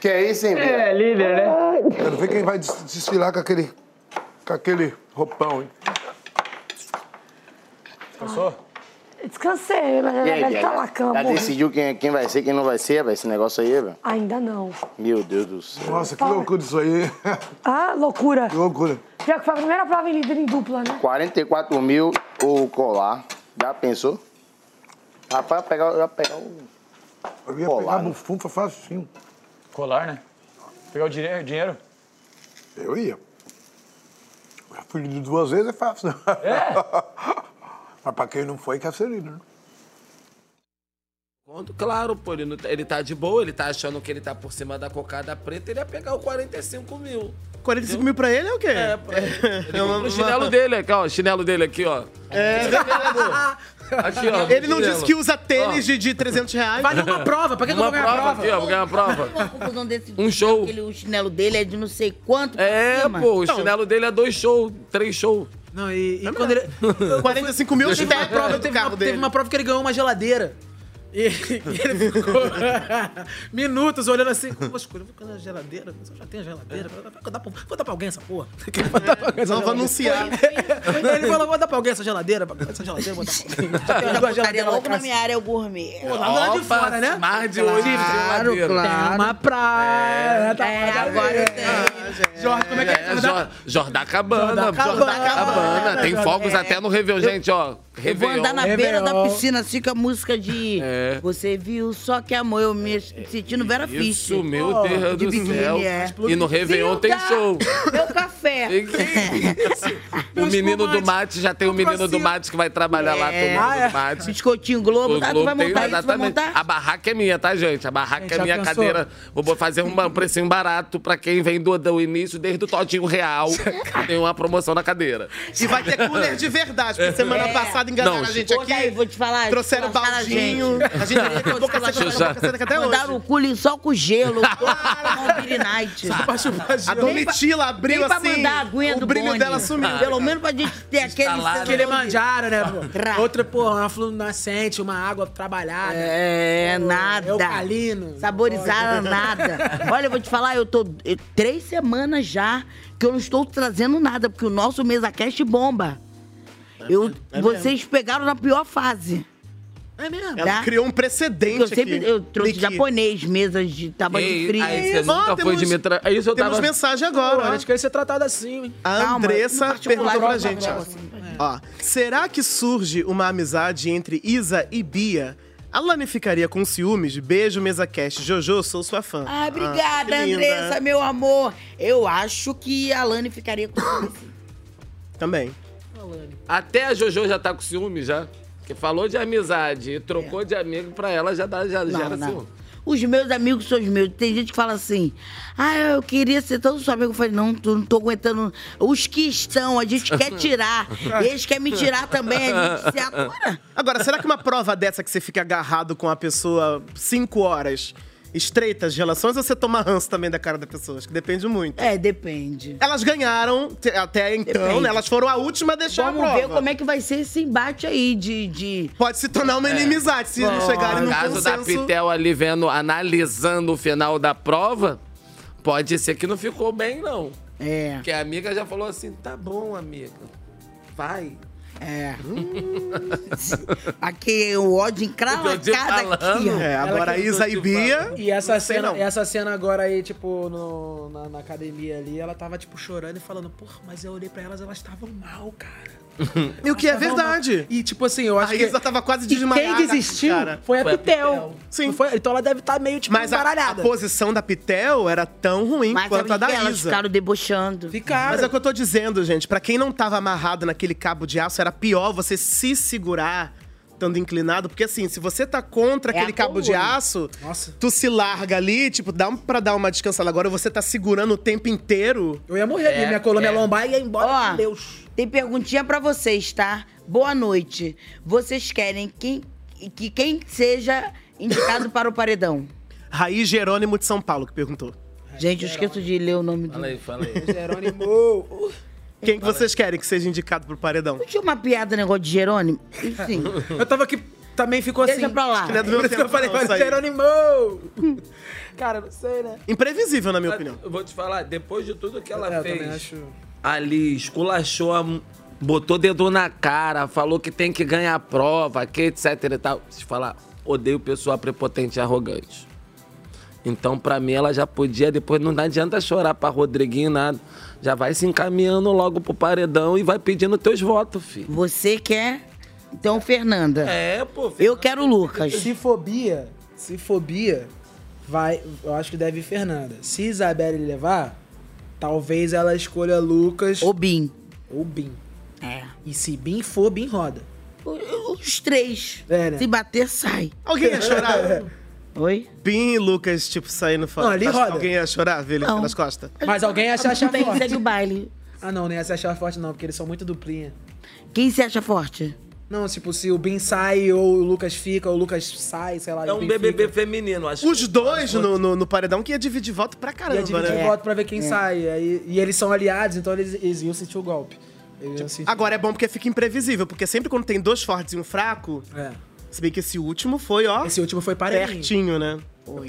Que é isso, hein, Bia? É, líder, né? Quero ver quem vai des- desfilar com aquele, com aquele roupão, hein? Pensou? Descansei, mas E aí, tá já- na cama. Já morrendo. decidiu quem, quem vai ser, quem não vai ser, velho, esse negócio aí, velho? Ainda não. Meu Deus do céu. Nossa, que loucura isso aí. Ah, loucura. Que loucura. Já que foi a primeira prova em líder em dupla, né? 44 mil o colar. Já pensou? Rapaz, eu ia pegar, ia pegar o. Eu ia Colar, pegar né? bufunfa facinho. Colar, né? Pegar o dinhe- dinheiro? Eu ia. Líder duas vezes, é fácil. É? <laughs> Mas pra quem não foi, quer ser né? Claro, pô, ele, não tá- ele tá de boa, ele tá achando que ele tá por cima da cocada preta, ele ia pegar o 45 mil. 45 mil pra ele é o quê? É, pra <laughs> ele. Ele compra o chinelo dele aqui, ó. O chinelo dele aqui, ó. É, <laughs> Aqui, ó. Ele não disse que usa tênis de, de 300 reais. Vai numa prova, pra que que eu Uma vou ganhar prova prova? aqui, ó. Vou ganhar uma prova. Uma confusão desse Um show. Aquele, o chinelo dele é de não sei quanto. pra É, cima. pô, o chinelo dele é dois shows, três shows. Não, e, e quando ele. <laughs> 45 mil teve uma step prova, do teve carro uma, dele. teve uma prova que ele ganhou uma geladeira. E, e <laughs> ele ficou <laughs> minutos olhando assim, poxa, eu vou ganhar geladeira, mas eu já tenho geladeira, vou dar, pra, vou dar pra alguém essa porra. Vou dar pra alguém essa Não, <laughs> vou geladeira. anunciar. Ele falou, vou dar pra alguém essa geladeira, essa geladeira, vou dar pra alguém. Já tenho em logo na minha área é o gourmet. Pô, lá lado de Opa, fora, né? mais de hoje, Claro, geladeira. claro. Tem uma praia. tá É, agora eu mesmo. tenho. Jorge, como é que é? É, Jor- Jordacabana, Jordacabana. Jordacabana. Tem fogos até no Réveillon, gente, ó. Eu vou andar na Réveillon. beira da piscina assim com a música de É. Você viu só que amor, eu me sentindo Vera Fischer. Isso, meu Deus de do biquíni, céu. é. E no Réveillon tem Filda, show. Meu café. <laughs> Tem que- O menino do mate, já tem o menino do mate que vai trabalhar lá, tem o menino Ah, é. do mate. Biscoitinho Globo, O tá? Tu Globo vai tem- montar isso, vai exatamente. montar? A barraca é minha, tá, gente? A barraca Gente, é minha pensou? cadeira. Vou fazer um precinho barato pra quem vem do, do início, desde o todinho real. Tem uma promoção na cadeira. E vai ter cooler de verdade, porque semana É. passada enganaram Não, a gente aqui. vou te falar. Trouxeram baldinho. Gente. A gente teria que boca seca, até hoje. Mandaram o cooler só com gelo. <laughs> Night. A Domitila abriu Nem pra assim. mandar a aguinha o do brilho bonde. dela sumiu. Pelo menos pra gente ter aquele... Instalado. Aquele manjaro, né? pô? Tra. Outra, pô, uma flor nascente, uma água trabalhada. É, nada. Eucalino. Saborizada nada. Olha, eu vou te falar, eu tô três semanas já que eu não estou trazendo nada, porque o nosso MesaCast bomba. Eu, é vocês pegaram na pior fase. É mesmo? Ela Tá? criou um precedente Eu sempre aqui. eu trouxe Niki. japonês, mesas de tábua de Ei, frio. aí você nunca foi temos- de me tra... É isso eu Temos tava... mensagem Pô, agora. a ó. gente queria ser tratado assim, hein? A Calma, Andressa particular, perguntou pra gente, ó. assim. Será que surge uma amizade entre Isa e Bia A Lani ficaria com ciúmes? Beijo, mesa cast. Jojo, sou sua fã. Ah, obrigada, que linda. Andressa, meu amor. Eu acho que a Lani ficaria com Também. Até a Jojo já tá com ciúme já. Que falou de amizade e trocou de amigo pra ela, já, dá, já Não, gera não. ciúme. Os meus amigos são os meus. Tem gente que fala assim: ah, eu queria ser todo seu amigo. Eu falei: não, tu não tô aguentando. Os que estão, a gente quer tirar. Eles querem me tirar também, a gente se <laughs> atura. Agora, será que uma prova dessa que você fica agarrado com a pessoa cinco horas, estreitas de relações, ou você toma ranço também da cara da pessoa? Acho que depende muito. É, depende. Elas ganharam até então, Depende. né? Elas foram a última a deixar Vamos a prova. ver como é que vai ser esse embate aí de. de... Pode se tornar uma inimizade se eles chegarem No caso da. Pitel ali vendo, analisando o final da prova, pode ser que não ficou bem, não. É. Porque a amiga já falou assim: tá bom, amiga. Vai. É. <laughs> Aqui o ódio encravacado aqui, ó. É, agora a Isa e Bia. E essa cena, não. essa cena agora aí, tipo, no- na, na academia ali, ela tava, tipo, chorando e falando, porra, mas eu olhei pra elas, elas estavam mal, cara. E o que é tavam verdade. E, tipo assim, eu acho A que... Isa tava quase E desmaiada, quem desistiu cara. foi a Foi a Pitel. Sim. Foi? Então ela deve estar meio, tipo, Mas a, a embaralhada. posição da Pitel era tão ruim Mas quanto a da que? Elas Isa. ficaram debochando. Mas é o que eu tô dizendo, gente. Pra quem não tava amarrado naquele cabo de aço, era pior você se segurar estando inclinado. Porque assim, se você tá contra É aquele cabo de aço, Nossa. tu se larga ali, tipo, dá um- pra dar uma descansada. Agora você tá segurando o tempo inteiro. Eu ia morrer ali, minha coluna ia lombar e ia embora Ó, com Deus. Tem perguntinha pra vocês, tá? Boa noite. Vocês querem quem, que quem seja indicado <coughs> para o paredão? Raiz Jerônimo de São Paulo que perguntou. Gente, eu esqueço de ler o nome do. Fala aí, fala aí. Jerônimo. Quem que vocês querem que seja indicado pro paredão? Tinha uma piada, negócio de Jerônimo? Enfim. Eu tava aqui, também ficou Deixa assim. pra lá. Acho que não é do meu Por isso que eu tempo, falei, não, isso mas aí. Jerônimo! Cara, não sei, né? Imprevisível, na minha opinião. Eu vou te falar, depois de tudo que ela É, eu também fez, acho- ali, esculachou, a- botou dedo na cara, falou que tem que ganhar a prova, que etc e tal. Deixa eu falar, odeio pessoa prepotente e arrogante. Então, pra mim, ela já podia, depois não adianta chorar pra Rodriguinho, nada. Já vai se encaminhando logo pro paredão e vai pedindo teus votos, filho. Você quer. Então, Fernanda. É, pô. Eu quero o Lucas. Se fobia, se fobia, vai, eu acho que deve ir Fernanda. Se Isabelle levar, talvez ela escolha Lucas. Ou Bim. Ou Bim. É. E se Bim for, Bim roda. Os três. É, né? Se bater, sai. Alguém ia chorar? <laughs> Oi? Bim e Lucas, tipo, saindo fora. Não, ali roda. Alguém ia chorar, ver ele Não. pelas costas? Mas alguém ia se achar Bem, forte. segue o baile. Ah, não, nem ia se achar forte, não, porque eles são muito duplinha. Quem se acha forte? Não, tipo, se o Bin sai ou o Lucas fica, ou o Lucas sai, sei lá. e É o um BBB fica. feminino, acho. Os dois no, no, no paredão que ia dividir voto pra caramba, Ia dividir né? voto pra ver quem sai. Aí, e eles são aliados, então eles, eles iam sentir o golpe. Eles iam sentir. Agora é bom porque fica imprevisível, porque sempre quando tem dois fortes e um fraco, É. se bem que esse último foi, ó, Esse último foi parelhinho. pertinho, né?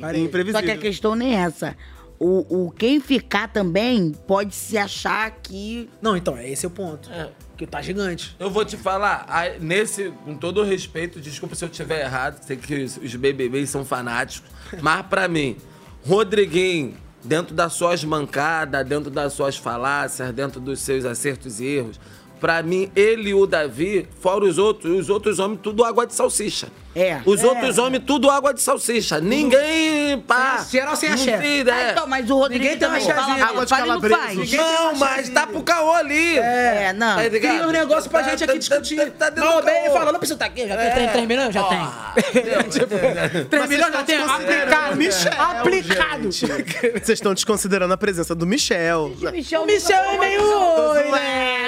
Parelhinho. Imprevisível. Só que a questão nem é essa. O, o quem ficar também pode se achar que. Não, então, esse é o ponto. É. Que tá gigante. Eu vou te falar, nesse, com todo o respeito, desculpa se eu estiver errado, sei que os os BBBs são fanáticos, <laughs> mas pra mim, Rodriguinho, dentro das suas mancadas, dentro das suas falácias, dentro dos seus acertos e erros, pra mim, ele e o Davi, fora os outros, os outros homens, tudo água de salsicha. É. Os É. outros homens, tudo água de salsicha. Ninguém, pá. Geral sem axé. não tem, né? Ah, então, mas o Rodrigo Ninguém tem também uma fala, chazinha. fala, Água de fala não calabresa. faz. Tem Não, uma mas tá pro caô ali. É, não. Tá ligado? Cria um negócio pra Tá- gente tá- aqui discutir. tá- tá não, bem falando, não precisa estar aqui. Já tem É. 3, 3 milhões? Já tem. <laughs> Mas 3 vocês milhões já tem. desconsiderando Aplicado. o Michel, Aplicado. <laughs> Vocês estão desconsiderando a presença do Michel. Michel, O Michel é meio. Tô né?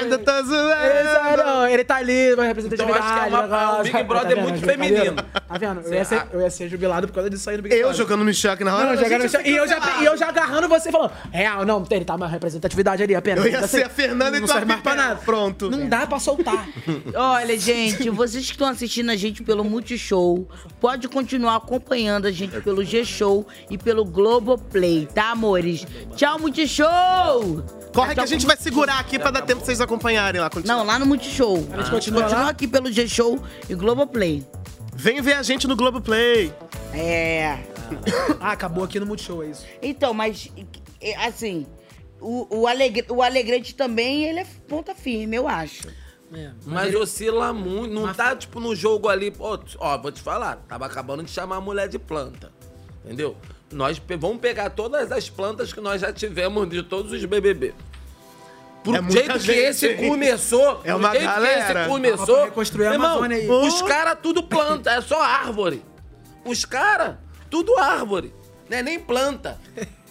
zoando, tô Ele, zoando. não, ele tá ali, vai Então representatividade. eu acho que é um Big Tá Brother muito Tá vendo? Tá vendo? Eu ia, ser, eu ia ser jubilado por causa disso aí no Big Eu Brother. jogando Michel aqui na hora. Não, jogando no. E eu, já, e eu já agarrando você e falando, real, não, tem, tá uma representatividade ali apenas. Eu ia Não ser sei- a Fernanda e não serve mais pra nada. Pronto. Não dá pra soltar. <laughs> Olha, gente, vocês que estão assistindo a gente pelo Multishow, pode continuar acompanhando a gente pelo G-Show e pelo Globoplay, tá, amores? Tchau, Multishow! Corre que Então, a gente vai segurar aqui pra dar tempo pra vocês acompanharem lá. continua. Não, lá no Multishow. A gente continua lá? aqui pelo G-Show e Globoplay. Vem ver a gente no Globoplay. É. <coughs> ah, acabou aqui no Multishow, é isso. Então, mas, é, assim, o, o, Alegre, o Alegrete também, ele é ponta firme, eu acho. Mas oscila muito. Não tá, tipo, no jogo ali. Ó, ó, vou te falar. Tava acabando de chamar a mulher de planta. Entendeu? Nós pe- vamos pegar todas as plantas que nós já tivemos de todos os BBB. Pro É muita jeito que gente, esse começou, <laughs> É uma jeito que galera. esse Dava começou, pra reconstruir a irmão, Amazônia aí. os caras tudo planta, é só árvore. Os caras, tudo árvore. Não é nem planta.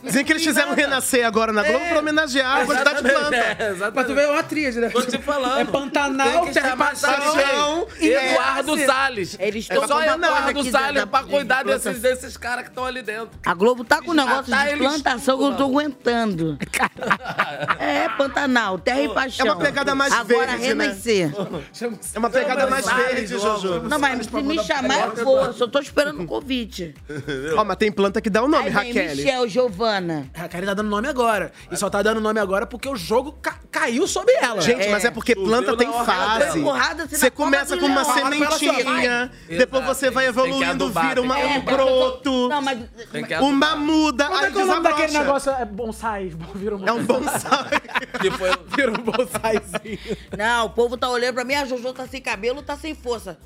Dizem que eles fizeram renascer agora na Globo pra homenagear a quantidade de planta. É, exatamente. Mas tu vê uma tríade, né? Tô te falando. É Pantanal, Terra Passão e Eduardo Terra- Salles. Eles É estão só uma coisa Eduardo Salles da- pra de cuidar planta- desses, desses caras que estão ali dentro. A Globo tá com um negócio Desmatar de plantação que eu não tô aguentando. <laughs> É, Pantanal, terra e paixão. É uma pegada mais Agora verde, né? renascer. É uma pegada mais verde. Jojo. Não, mas se me chamar, eu vou. Eu só tô esperando o convite. Ó, mas tem planta que dá o nome, Raquel. Michel, Giovana. A Karen tá dando nome agora. E só tá dando nome agora porque o jogo ca- caiu sobre ela. Gente, mas é porque planta tem fase. Porrada, você começa com uma assim, sementinha, depois você vai evoluindo, vira uma, que um broto, Não, mas. Uma muda, Como é aí que é o nome daquele desabrocha. negócio? É bonsai. <laughs> Vira um É um bonsai. Que foi... Vira um bonsaizinho. Não, o povo tá olhando pra mim, a Jojo tá sem cabelo, tá sem força.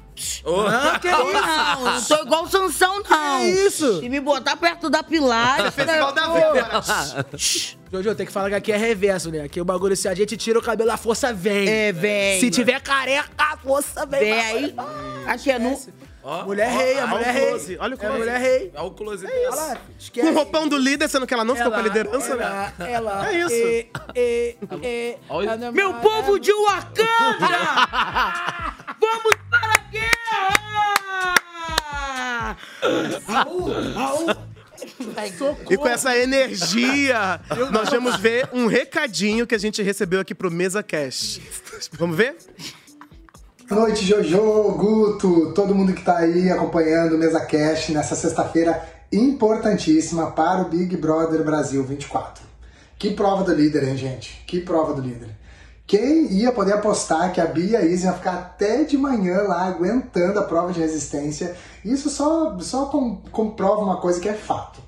Ô, Ah, que Não, isso? não, não sou igual o Sansão, não. Que isso? Se me botar perto da pilar. Festival da. <laughs> Jojo, tem que falar que aqui é reverso, né? Aqui o bagulho, se a gente tira o cabelo, a força vem. É, vem. Se tiver careca, a força vem. Vem aí. Aqui é no. Ó, Mulher ó, rei, a mulher o rei. close, olha o É close. mulher rei. Olha o close Olha desse. lá, Com esquece. o roupão do líder, sendo que ela não ficou com a liderança, né? ela, ela, É isso. E, e, e, Olha. Ana Meu povo de Wakanda! <laughs> Vamos para a guerra! E com essa energia, nós vamos ver um recadinho que a gente recebeu aqui pro Mesa Cash. Vamos ver? Boa noite, Jojo, Guto, todo mundo que tá aí acompanhando o Mesa Cash nessa sexta-feira importantíssima para o Big Brother Brasil 24. Que prova do líder, hein, gente? Que prova do líder. Quem ia poder apostar que a Bia e a Izzy iam ficar até de manhã lá aguentando a prova de resistência? Isso só, só com- comprova uma coisa que é fato,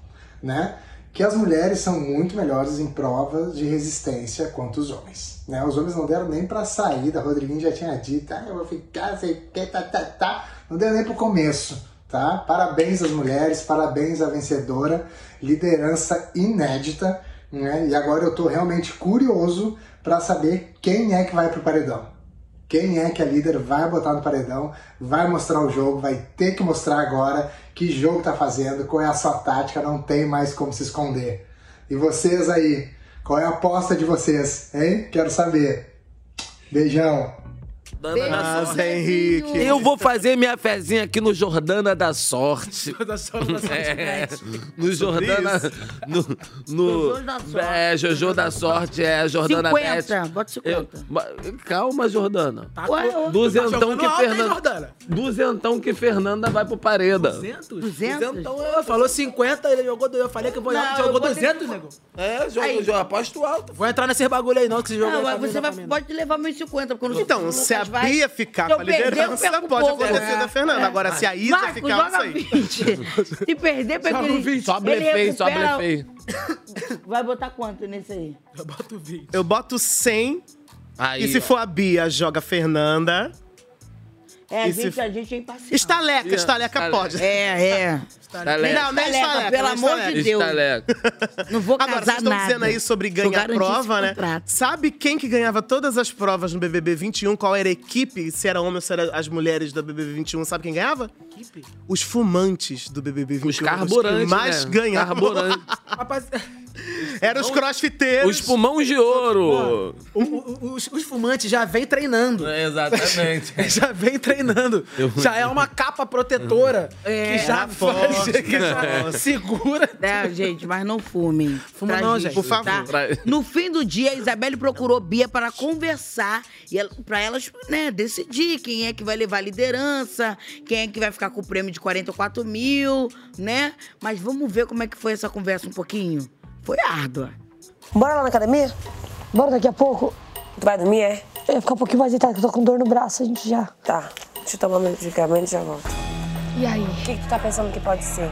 né? Que as mulheres são muito melhores em provas de resistência quanto os homens. Né? Os homens não deram nem pra saída, Rodriguinho já tinha dito, ah, eu vou ficar, sei que, tá, tá, tá. Não deu nem pro começo, tá? Parabéns às mulheres, parabéns à vencedora, liderança inédita, né? E agora eu tô realmente curioso para saber quem é que vai pro paredão. Quem é que a líder vai botar no paredão, vai mostrar o jogo, vai ter que mostrar agora que jogo tá fazendo, qual é a sua tática, não tem mais como se esconder. E vocês aí, qual é a aposta de vocês, hein? Quero saber. Beijão. Jordana da Sorte. Henrique. Eu vou fazer minha fezinha aqui no Jordana da Sorte. <laughs> Da sorte, da sorte, É, gente. no Jordana. No, no, Jojo da Sorte. É, Jojo da Sorte, é Jordana 50, Bet. bota 50. Eu- ma- calma, Jordana. Tá Ué, com- Duzentão tá que Fernanda. Duzentão que Fernanda vai pro pareda. 200? 200? Duzentão, é, falou 50, ele jogou, eu falei que eu vou Não, jogou eu vou 200, nego. É, jogo, Aí. jogo, aposto alto. Vou entrar nesse bagulho aí não, que Não, tá você vindo vai, pra mim. pode levar meus 50, porque eu não Então, se a vai- Bia ficar com a perder, eu liderança, pode pouco. acontecer É. da Fernanda. Agora, se a Isa Marcos, ficar, não sei. 20. Se perder, Joga ele. 20. Só blefei, só blefei. Vai botar quanto nesse aí? Eu boto 20. Eu boto 100. Aí, e se ó. for a Bia, joga a Fernanda. É, a gente, a gente é impaciente. Estaleca, estaleca Estaleca. pode. É, é. Estaleca. Não, nem Estaleca, estaleca, pelo amor de. Deus. Estaleca. Não vou Agora, casar vocês estão dizendo aí sobre ganhar prova, né? Sabe quem que ganhava todas as provas no BBB 21? Qual era a equipe? Se era homem ou se era as mulheres do BBB 21? Sabe quem ganhava? Os fumantes do BBB 21. Os carburantes, que mais né? ganhavam. Carburante. Rapaz, Eram os crossfiteiros. Os pulmões de ouro. o- o- os, os fumantes já vem treinando. É, exatamente. <laughs> Já vem treinando. Já é uma capa protetora que já Era forte, faz, <laughs> que já era <laughs> segura. É, gente, mas não fumem. Fuma não, gente. Por favor. tá? No fim do dia, a Isabelle procurou Bia para conversar e ela, para elas né, decidir quem é que vai levar a liderança, quem é que vai ficar com o prêmio de 44 mil, né? Mas vamos ver como é que foi essa conversa um pouquinho. Foi árdua. Bora lá na academia? Bora daqui a pouco. Tu vai dormir, é? Eu ia ficar um pouquinho mais deitada, que eu tô com dor no braço, a gente já. Tá. Deixa eu tomar meu medicamento e já volto. E aí? O que, que tu tá pensando que pode ser?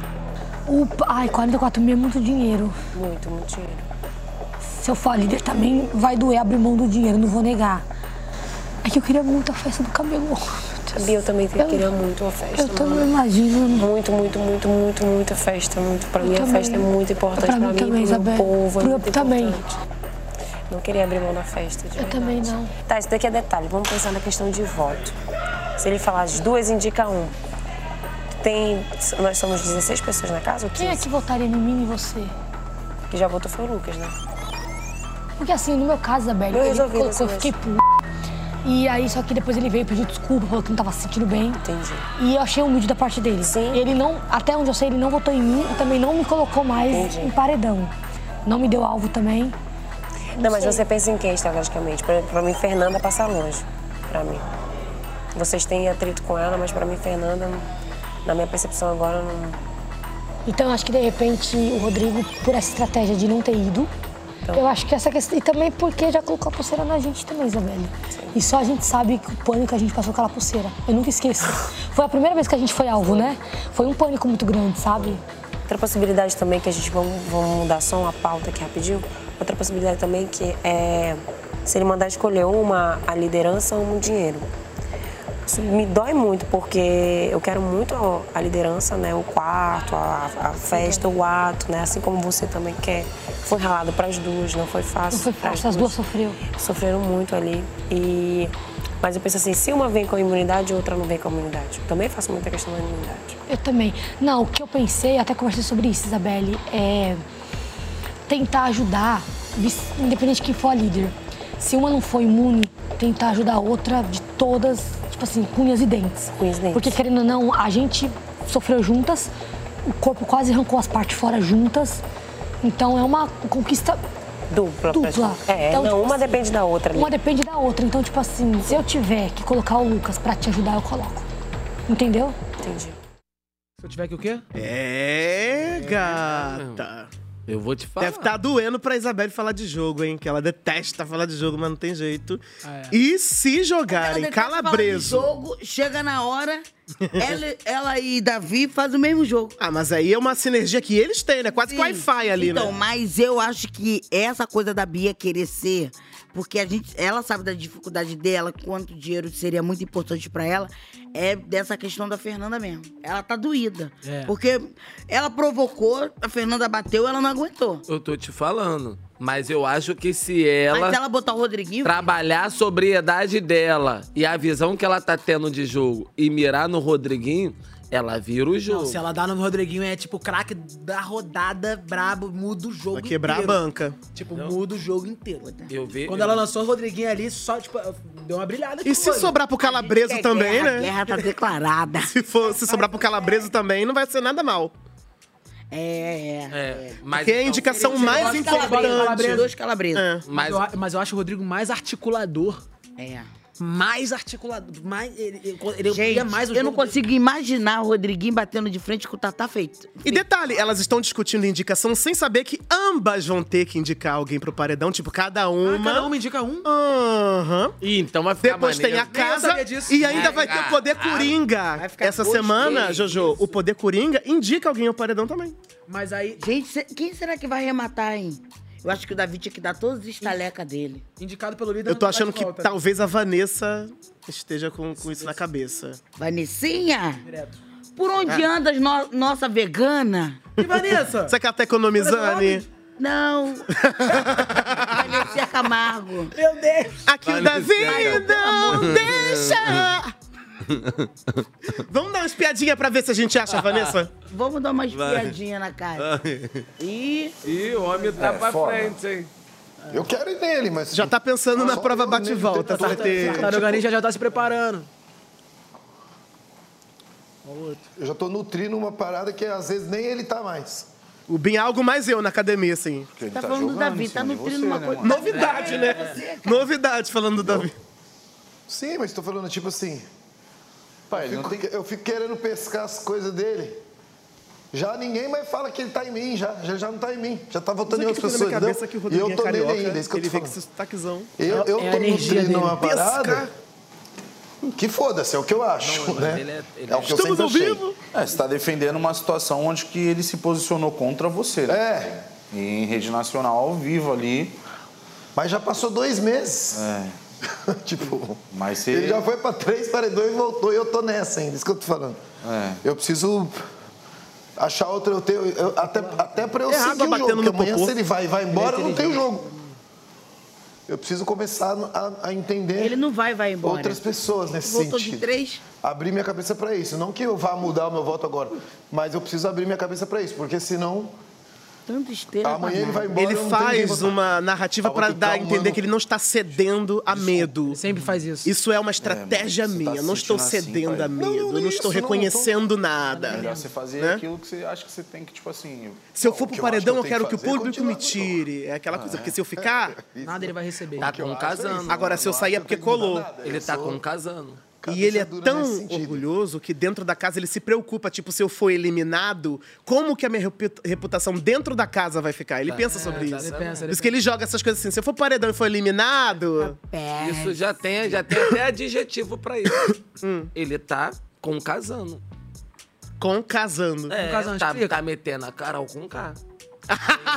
Upa, ai, 44 mil é muito dinheiro. Muito, muito dinheiro. Se eu for a líder também vai doer abrir mão do dinheiro, não vou negar. É que eu queria muito a festa do cabelo. Sabia, eu também queria muito uma festa. Eu também imagino. Muito, muito, muito, muito, muita festa. Muito. Pra Eu mim, a também. festa é muito importante. Pra Pra, mim também, pro meu povo. É Pro- muito também. importante. Não queria abrir mão da festa. de Eu também não. Tá, isso daqui é detalhe. Vamos pensar na questão de voto. Se ele falar as duas, indica um. Tem. Nós somos 16 pessoas na casa? Ou Quem é 15? que votaria em mim e você? Que já votou foi o Lucas, né? Porque assim, no meu caso, Isabelle, Eu ele colocou, eu fiquei p... E aí, só que depois ele veio pedir desculpa, falou que não tava se sentindo bem. Entendi. E eu achei humilde da parte dele. Sim. Ele não, até onde eu sei, ele não votou em mim e também não me colocou mais Entendi. em paredão. Não me deu alvo também. Não, mas sei. você pensa em quem estrategicamente? Pra, pra mim, Fernanda passa longe. Pra mim. Vocês têm atrito com ela, mas pra mim, Fernanda, não- na minha percepção agora, não. Então, eu acho que de repente o Rodrigo, por essa estratégia de não ter ido, Então. eu acho que essa questão. E também porque já colocou a pulseira na gente também, Isabelle. E só a gente sabe que o pânico que a gente passou com aquela pulseira. Eu nunca esqueço. Foi a primeira vez que a gente foi alvo, né? Foi um pânico muito grande, sabe? Outra possibilidade também que a gente vamos, vamos mudar só uma pauta aqui rapidinho. Outra possibilidade também que é se ele mandar escolher uma a liderança ou um dinheiro. Isso me dói muito porque eu quero muito a liderança, né, o quarto, a, a festa, o ato, né, assim como você também quer. Foi ralado para as duas, não foi fácil. Não foi fácil, as duas sofreu. Sofreram muito ali e mas eu penso assim, se uma vem com a imunidade, outra não vem com a imunidade. Eu também faço muita questão da imunidade. Eu também. Não, o que eu pensei, até conversei sobre isso, Isabelle, é tentar ajudar, independente de quem for a líder. Se uma não for imune, tentar ajudar a outra de todas, tipo assim, com unhas e dentes. Unhas e dentes. Porque querendo ou não, a gente sofreu juntas, o corpo quase arrancou as partes fora juntas. Então é uma conquista Dupla. dupla. É, Então, não, tipo uma assim, depende da outra ali. Uma depende da outra. Então, tipo assim, se eu tiver que colocar o Lucas pra te ajudar, eu coloco. Entendeu? Entendi. Se eu tiver que o quê? É, gata. Eu vou te falar. Deve estar doendo pra Isabelle falar de jogo, hein? Que ela detesta falar de jogo, mas não tem jeito. Ah, é. E se jogarem calabreso. falar de jogo, chega na hora, ela, ela e Davi fazem o mesmo jogo. Ah, mas aí é uma sinergia que eles têm, né? Quase que Wi-Fi ali, então, né? mas eu acho que essa coisa da Bia querer ser, porque a gente, ela sabe da dificuldade dela, quanto dinheiro seria muito importante pra ela, é dessa questão da Fernanda mesmo. Ela tá doída. É. Porque ela provocou, a Fernanda bateu, ela não aguentou. Eu tô te falando. Mas eu acho que se ela, Mas se ela botar o Rodriguinho. trabalhar a sobriedade dela e a visão que ela tá tendo de jogo e mirar no Rodriguinho, ela vira o jogo. Não, se ela dá no Rodriguinho, é tipo craque da rodada, brabo, muda o jogo Vai quebrar a banca. Tipo, muda o jogo inteiro. Eu vi. Quando ela lançou o Rodriguinho ali, só, tipo, deu uma brilhada. aqui E se olho. sobrar pro Calabreso também, né? A guerra tá declarada. <laughs> Se, for, se sobrar pro Calabreso também, não vai ser nada mal. É, é. É, mas Porque é a então- indicação mais importante. Dois calabresos. É. Mas, eu, mas eu acho o Rodrigo mais articulador. É. Mais articulador. Mais, ele ele, Gente, mais o eu não consigo imaginar o Rodriguinho batendo de frente com o Tatá feito. E detalhe, elas estão discutindo indicação sem saber que ambas vão ter que indicar alguém pro paredão, tipo, cada uma. Ah, cada uma indica um? Aham. Ih, então vai ficar Depois tem maneiro. a Nem eu casa e ainda É, vai ter o cara, poder cara. coringa. Vai ficar Essa gostei semana, Jojo, o poder coringa indica alguém ao paredão também. Mas aí, Gente, quem será que vai arrematar, hein? Eu acho que o Davi tinha que dar todos os estalecas dele. indicado pelo líder. Eu tô não achando que talvez a Vanessa esteja com, com isso na cabeça. Vanessinha, Direto. por onde É. andas, no- nossa vegana? E Vanessa? Você que ela tá economizando? Não. <laughs> Vanessa Camargo. Meu Deus. Aqui o Davi Vanessa. não deixa. Vamos dar uma espiadinha pra ver se a gente acha Vanessa? <laughs> Vamos dar uma Vai. espiadinha na cara. E Ih, o homem tá É, pra foda. frente, hein? Eu quero ir nele, mas. Já tá pensando na prova bate-volta. mesmo Vai ter. Tartaruga já, já tá se preparando. Eu já tô nutrindo uma parada que às vezes nem ele tá mais. O Bin é algo mais eu na academia, assim. Porque ele tá falando do Davi, tá nutrindo uma coisa. Novidade, né? Novidade falando do Davi. Sim, mas tô falando tipo assim. Pai, eu, fico, eu fico querendo pescar as coisas dele. Já ninguém mais fala que ele tá em mim, já. Já, já não tá em mim. Já tá voltando em outras pessoas. cabeça que o e eu tô é nele ainda, é isso que eu ele tô vem com esse sotaquezão. Eu, eu É a tô energia nutrindo uma parada. Pesca. Que foda-se, é o que eu acho, Não, né? ele é- ele é o que eu Estamos sempre ao achei. vivo. É, você tá defendendo uma situação onde que ele se posicionou contra você, né? É, em rede nacional, ao vivo ali. mas já passou dois meses. É. <laughs> tipo, Mas você... ele já foi pra três paredões e voltou e eu tô nessa ainda, isso que eu tô falando. É. Eu preciso achar outra, eu tenho, eu- até, até pra eu É seguir o jogo, no porque amanhã popô. se ele vai e vai embora, é não tem o inteligente. jogo. Eu preciso começar a, a entender Ele não vai, vai embora. outras pessoas nesse Voltou sentido. de três. Abrir minha cabeça pra isso. Não que eu vá mudar o meu voto agora, mas eu preciso abrir minha cabeça pra isso, porque senão Tanto esteira. Amanhã ele vai embora. Ele não faz uma narrativa Ah, que dar a entender que ele não está cedendo a medo. Ele sempre faz isso. Isso é uma estratégia mas você tá minha. não estou assim, cedendo pai? a medo. Não, não, eu não nem estou isso, não, reconhecendo É nada. melhor você fazer Né? aquilo que você acha que você tem que, tipo assim. Se eu for pro paredão, eu eu quero que o que é público me tire. É aquela coisa, porque se eu ficar. Nada ele vai receber. Tá com casando. Agora, se eu sair é porque colou. Ele tá com casando. E ele é tão orgulhoso que dentro da casa ele se preocupa, tipo, se eu for eliminado, como que a minha repu- reputação dentro da casa vai ficar? Ele É, pensa sobre tá, isso. ele pensa, Por ele isso que ele joga essas coisas assim. Se eu for paredão e for eliminado. Isso já tem, já tem até adjetivo pra isso. <coughs> Ele tá com casando. Com casando. É, Com casando, tá, tá metendo a Carol com K.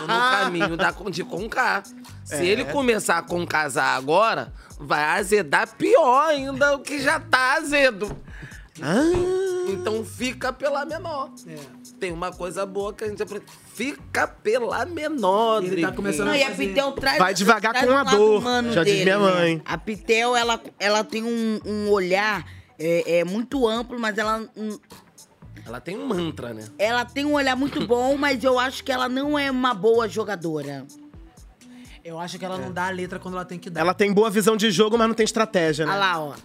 No caminho da, de com K. Se É. ele começar com casar agora, vai azedar pior ainda o que já tá azedo. Então fica pela menor. Tem uma coisa boa que a gente aprende. Fica pela menor, Ele tá começando Não, e a Pitel traz. Vai devagar traz com um a dor, já diz dele, minha né? mãe. A Pitel, ela, ela tem um, um olhar é, é, muito amplo, mas ela. hum, Ela tem um mantra, né? Ela tem um olhar muito bom, <laughs> mas eu acho que ela não é uma boa jogadora. Eu acho que ela não dá a letra quando ela tem que dar. Ela tem boa visão de jogo, mas não tem estratégia, né? Olha lá, ó.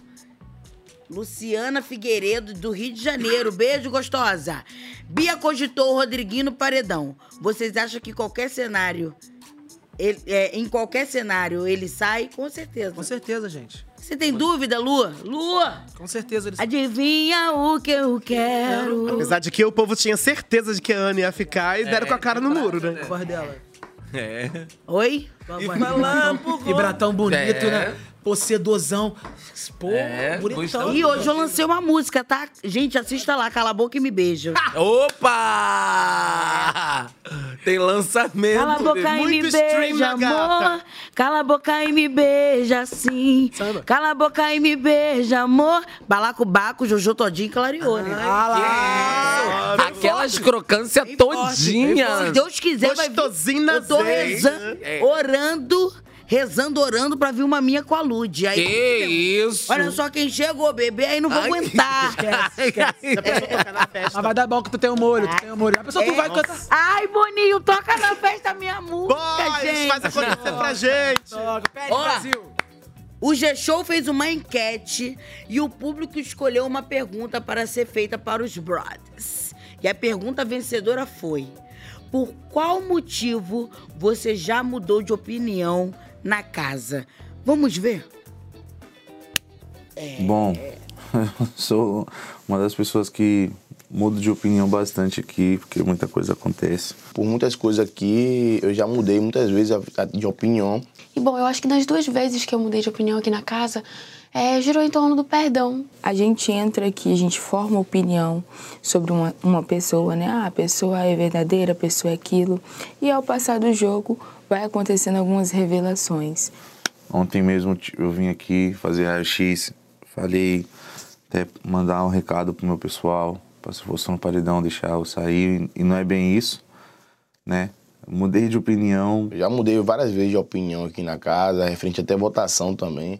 Luciana Figueiredo, do Rio de Janeiro. Beijo, gostosa. Bia cogitou o Rodriguinho no paredão. Vocês acham que qualquer cenário. ele- é, em qualquer cenário ele sai? Com certeza. Com certeza, gente. Você tem dúvida, Lua? Lua! Com certeza ele Adivinha o que eu quero? Apesar de que o povo tinha certeza de que a Ana ia ficar e deram com a cara no muro, né? A voz dela. É. Oi? E bratão, e bratão bonito, É. né? Pô, sedosão. Pô, É, bonitão. E hoje eu lancei uma música, tá? Gente, assista lá, Cala a Boca e Me Beija. <laughs> Opa! Tem lançamento. Cala a boca e me beija, amor. Cala a boca e me beija, sim. Cala a boca e me beija, amor. Balacobaco, Jojo Todinho e Clarione. Ah lá! Aquelas crocâncias todinhas. Se Deus quiser, vai vir. Eu tô rezando, É. orando, rezando, orando pra vir uma minha com a Lud. Aí, Que isso? Olha só quem chegou, bebê, aí não vou Ai. aguentar. Mas vai dar bom que tu tem um molho, tu tem um molho. A pessoa tu vai cantar. Ai, Boninho, toca na festa minha música, gente. faz acontecer pra gente. Ó, O G-Show fez uma enquete e o público escolheu uma pergunta para ser feita para os brothers. E a pergunta vencedora foi: Por qual motivo você já mudou de opinião na casa? Vamos ver? Bom, eu <laughs> sou uma das pessoas que mudo de opinião bastante aqui, porque muita coisa acontece. Por muitas coisas aqui, eu já mudei muitas vezes de opinião. E bom, eu acho que nas duas vezes que eu mudei de opinião aqui na casa, é, girou em torno do perdão. A gente entra aqui, a gente forma opinião sobre uma, uma pessoa, né? Ah, a pessoa é verdadeira, a pessoa é aquilo. E ao passar do jogo, vai acontecendo algumas revelações. Ontem mesmo eu vim aqui fazer raio-x, falei até mandar um recado pro meu pessoal, para se fosse no paredão deixar eu sair, e não é bem isso, né? Mudei de opinião. Eu já mudei várias vezes de opinião aqui na casa, referente até votação também.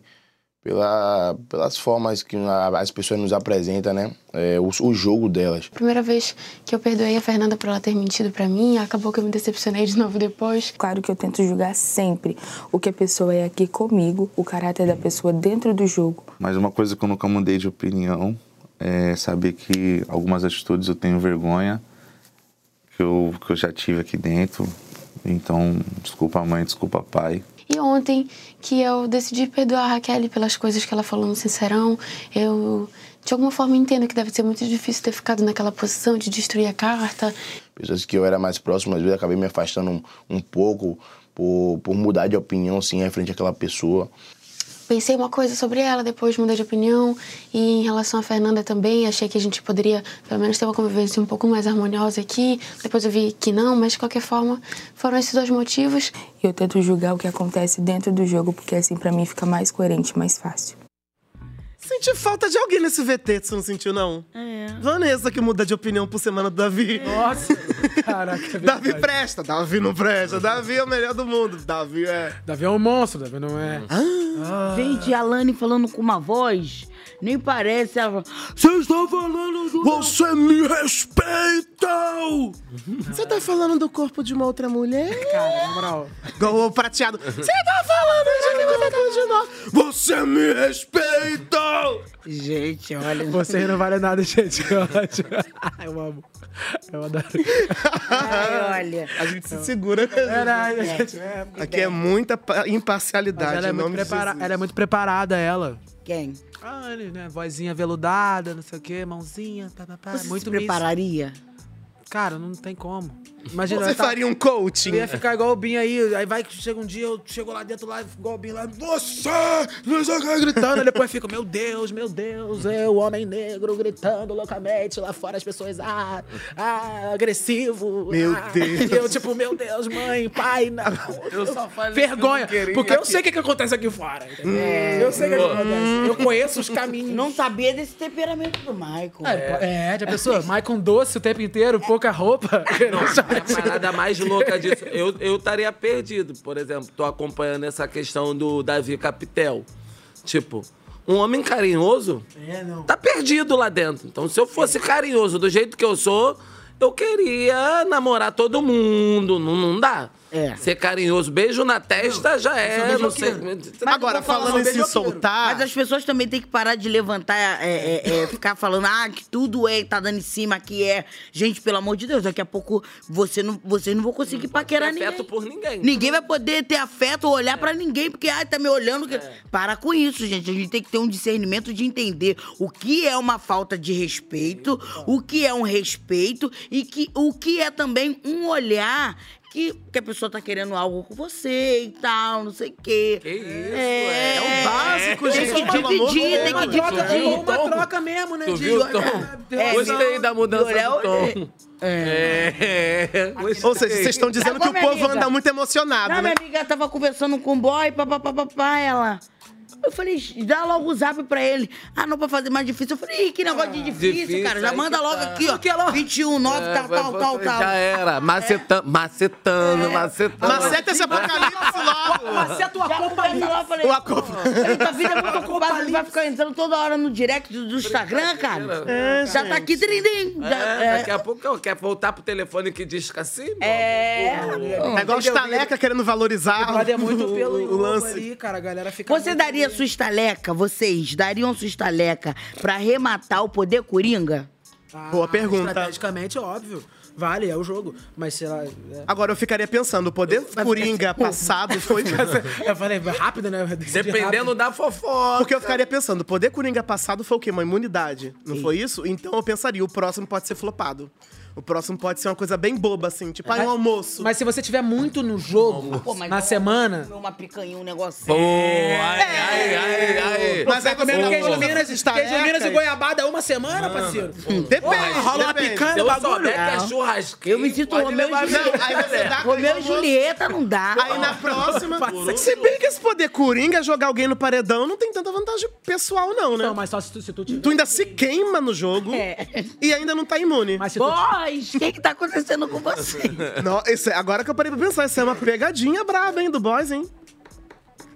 Pela, pelas formas que a- as pessoas nos apresentam, né? É, o, o jogo delas. Primeira vez que eu perdoei a Fernanda por ela ter mentido pra mim, acabou que eu me decepcionei de novo depois. Claro que eu tento julgar sempre o que a pessoa é aqui comigo, o caráter da pessoa dentro do jogo. Mas uma coisa que eu nunca mudei de opinião é saber que algumas atitudes eu tenho vergonha, que eu, que eu já tive aqui dentro. Então, desculpa mãe, desculpa pai. E ontem que eu decidi perdoar a Raquel pelas coisas que ela falou no Sincerão, eu de alguma forma entendo que deve ser muito difícil ter ficado naquela posição de destruir a carta. Pessoas que eu era mais próximo, às vezes acabei me afastando um, um pouco por, por mudar de opinião, assim, referente àquela pessoa. Pensei uma coisa sobre ela, depois mudei de opinião. E em relação à Fernanda também, achei que a gente poderia, pelo menos, ter uma convivência um pouco mais harmoniosa aqui. Depois eu vi que não, mas de qualquer forma, foram esses dois motivos. E eu tento julgar o que acontece dentro do jogo, porque assim pra mim fica mais coerente, mais fácil. Senti falta de alguém nesse VT, você não sentiu, não? É. Vanessa que muda de opinião por semana do Davi. Nossa! Caraca, é Davi presta, Davi não presta. Davi é o melhor do mundo. Davi é. Davi é um monstro, Davi não é. Ah. Gente, a Lani falando com uma voz, nem parece. Ela Você está falando do. Você me respeita! Você tá falando do corpo de uma outra mulher? <laughs> Cara, na moral. Igual o prateado. Você tá falando de que você tá de nós? Você me respeita! Gente, olha. Vocês não valem nada, gente. Eu acho. <laughs> Eu amo. Eu adoro. Ai, olha. A gente se segura. Verdade, É. gente. É, Aqui é muita imparcialidade. ela é, muito prepara- ela é muito preparada, ela. Quem? Ah, ele, né? Vozinha veludada, não sei o quê, mãozinha, pá, pá, pá. Você muito se miss. prepararia? Cara, não tem como. Imagina, Você eu tá- faria um coaching? Eu ia ficar igual o Binho aí, aí vai que chega um dia, eu chego lá dentro, lá, igual o Binho lá, você! Não que, gritando, aí depois fico, meu Deus, meu Deus, eu, homem negro, gritando loucamente, lá fora as pessoas, ah, ah, agressivo. Meu ah. Deus. E eu, tipo, meu Deus, mãe, pai, não. <laughs> Eu só falei que eu Vergonha, não queria porque eu sei o que, que acontece aqui fora. É. Eu sei o que, que Hum. acontece. Eu conheço os caminhos. Não sabia desse temperamento do Michael. É, já pensou? Maicon doce o tempo inteiro, pouca roupa. <laughs> A parada mais louca disso, eu eu estaria perdido. Por exemplo, tô acompanhando essa questão do Davi Capitel. Tipo, um homem carinhoso É, não. tá perdido lá dentro. Então, se eu fosse carinhoso do jeito que eu sou, eu queria namorar todo mundo. Não, não dá. É. Ser carinhoso, beijo na testa já é. Não sei. Agora, falando em se soltar. Mas as pessoas também têm que parar de levantar, é, é, é, <laughs> ficar falando, ah, que tudo é, tá dando em cima, que é. Gente, pelo amor de Deus, daqui a pouco você não, vocês não vão conseguir paquerar ter ninguém. afeto por ninguém. Ninguém vai poder ter afeto ou olhar pra ninguém, porque, ai, tá me olhando. que- Para com isso, gente. A gente tem que ter um discernimento de entender o que é uma falta de respeito, o que é um respeito e que, o que é também um olhar. Que, que a pessoa tá querendo algo com você e tal, não sei o quê. Que isso, é, é o básico, Tem gente, que amor de dividir, tem que Uma troca, dividir. uma Uma troca mesmo, né? Tu viu tom? É, Gostei da mudança do tom. É. Ou seja, vocês estão dizendo que o Agora, povo amiga. anda muito emocionado, Não, né? minha amiga tava conversando com o boy, papapá, ela. Eu falei, dá logo o zap pra ele. Ah, não, pra fazer mais difícil. Eu falei, Ih, que negócio de difícil, difícil, cara. Já manda que logo tá. aqui, ó. 21, 9, É, tal, tal, tal, tal. Já era. Macetando, macetando, macetando. Maceta esse apocalipse logo. <laughs> Maceta o falei, O aco- falei, tua vida é muito ocupada, ele vai ficar entrando toda hora no direct do, do Instagram, cara. É, Já tá aqui, trindim. É, é. daqui a pouco eu quer voltar pro telefone que diz que assim. É. É igual estaleca querendo valorizar é muito <laughs> o, pelo o lance. ali, cara. A galera fica. Você daria sua estaleca, vocês dariam sua estaleca pra arrematar o poder coringa? Ah, Boa pergunta. Estrategicamente, óbvio. Vale, é o jogo. Mas sei lá. é- Agora eu ficaria pensando, o poder coringa <laughs> passado foi. <laughs> Eu <laughs> falei, rápido, né? Eu Dependendo rápido. da fofoca. Porque eu ficaria pensando, o poder coringa passado foi o quê? Uma imunidade. Não foi isso? Então eu pensaria, o próximo pode ser flopado. O próximo pode ser uma coisa bem boba, assim, tipo, ah, um almoço. Mas se você tiver muito no jogo, Pô, mas na semana. Uma picanha, um negócio. Pô, ai, ai, ai, ai. Mas aí você Comendo queijo Minas, essas talecas. queijo Minas e goiabada uma semana, parceiro. Depende, Porra, rola uma depende. picanha no eu bagulho. é Não. churrasquinho, Eu me sinto Romeu e Julieta. Não, aí você dá <laughs> Romeu e. Julieta não dá. Aí na próxima. Se bem que esse poder coringa jogar alguém no paredão não tem tanta vantagem pessoal, não, né? Não, mas só se tu, se tu tiver. Tu ainda se queima no jogo É. e ainda não tá imune. Mas se tu, Boys, o que que tá acontecendo com você? <laughs> Não, isso é- agora que eu parei pra pensar, isso é uma pegadinha braba, hein, do boys, hein?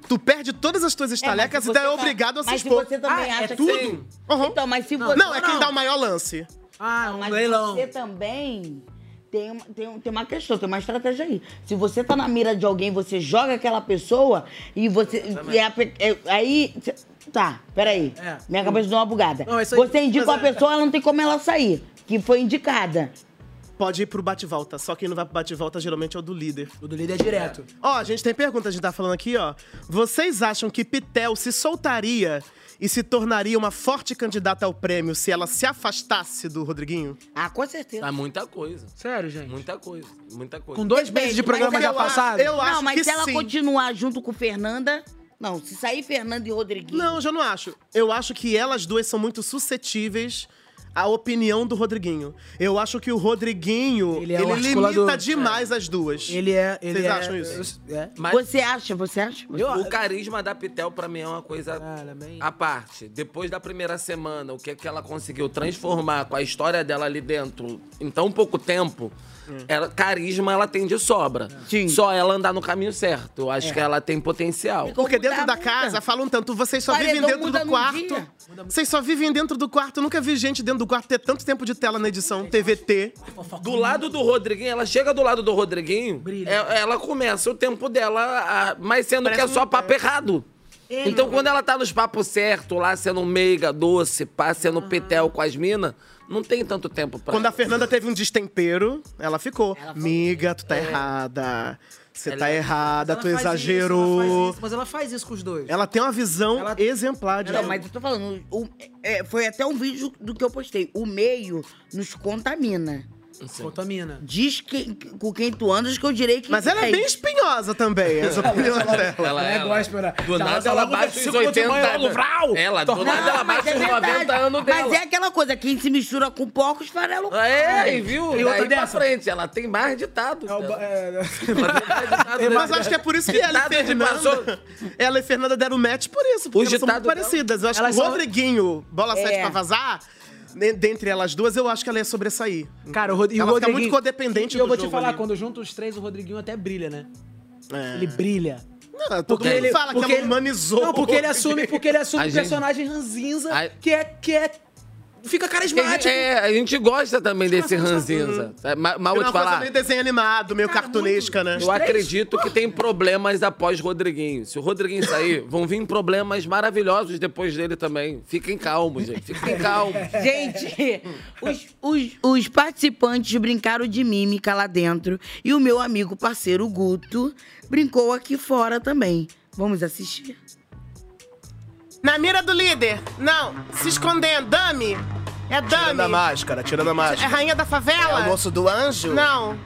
Tu perde todas as tuas estalecas se e tu é tá- obrigado a se Mas se expor. você também Ah, acha é que- tudo? Uhum. Então, mas se você. Não, é quem dá o maior lance. Ah, um Mas leilão. você também tem uma, tem, um- tem uma questão, tem uma estratégia aí. Se você tá na mira de alguém, você joga aquela pessoa e você. e a pe- é- aí. cê- Tá, peraí. É. Minha cabeça deu uma bugada. Não, isso aí- você indica mas uma é- pessoa, ela não tem como ela sair. Que foi indicada. Pode ir pro bate-volta, só quem não vai pro bate-volta geralmente é o do líder. O do líder é direto. Ó, a gente tem pergunta, a gente tá falando aqui, ó. Vocês acham que Pitel se soltaria e se tornaria uma forte candidata ao prêmio se ela se afastasse do Rodriguinho? Ah, com certeza. É muita coisa. Sério, gente. Muita coisa. Muita coisa. Com dois meses de programa mas já eu passado. Eu acho não, mas que se ela sim. continuar junto com Fernanda, Não, se sair Fernando e Rodriguinho. Não, eu já não acho. Eu acho que elas duas são muito suscetíveis à opinião do Rodriguinho. Eu acho que o Rodriguinho, ele, é o limita articulador. demais as duas. Ele é. Ele Vocês é, acham isso? É. Você acha? Você acha? O carisma da Pitel, pra mim, é uma coisa à parte. Depois da primeira semana, o que, que ela conseguiu transformar com a história dela ali dentro em tão pouco tempo. Ela, carisma ela tem de sobra. Só ela andar no caminho certo. Eu acho É. que ela tem potencial. Porque dentro da casa falam tanto, vocês só Paredão vivem dentro muda do num quarto. dia. Vocês só vivem dentro do quarto. Eu nunca vi gente dentro do quarto ter tanto tempo de tela na edição. TVT. Do lado do Rodriguinho, ela chega do lado do Rodriguinho, é- ela começa o tempo dela, a- mas sendo que é só papo errado. Então, quando ela tá nos papos certos, lá sendo meiga, doce, pá, sendo petel com as minas, não tem tanto tempo pra. Quando a Fernanda teve um destempero, ela ficou. Miga, tu tá errada. Você tá errada, Ela tu exagerou. Isso, ela isso, mas ela faz isso com os dois. Ela tem uma visão exemplar de Não, mas eu tô falando, o- é, foi até um vídeo do que eu postei. O meio nos contamina. Contamina. Diz que, com quem tu andas que eu direi que. Mas ela é bem espinhosa também, <laughs> opiniões dela. Ela, é ela, gospel, do nada ela baixa os 80 anos. Ela, do nada ela é os verdade. 90 anos dela. Mas é aquela coisa, quem se mistura com porcos, farelo. É, e viu? E outra Daí pra frente, ela tem mais ditado. <laughs> Mas acho que é por isso que ela e Fernanda. Ela e Fernanda deram match por isso, porque Os elas são muito parecidas. Eu acho que o Rodriguinho, bola É. 7 pra vazar, dentre elas duas, eu acho que ela ia sobressair. Cara, o, Rod... o ela fica Rodriguinho... muito codependente E eu vou te falar, ali. quando junta os três, o Rodriguinho até brilha, né? É. Ele brilha. Não, todo mundo fala que ela humanizou Não, porque ele o assume, <laughs> porque ele assume A o gente- personagem ranzinza, A- que é... Que é fica carismático. É, a gente gosta também desse ranzinza. sabe? Mas, mas É vou uma te coisa falar. meio desenho animado, meio cartunesca, né? Eu acredito que tem problemas após Rodriguinho. Se o Rodriguinho sair, <laughs> vão vir problemas maravilhosos depois dele também. Fiquem calmos, gente. Fiquem <laughs> calmos. Gente, os, os, os participantes brincaram de mímica lá dentro e o meu amigo parceiro Guto brincou aqui fora também. Vamos assistir? Na mira do líder. Não, se escondendo. Dami. É Dami. Tirando a máscara, tirando a É máscara. rainha da favela? É o moço do anjo? Não.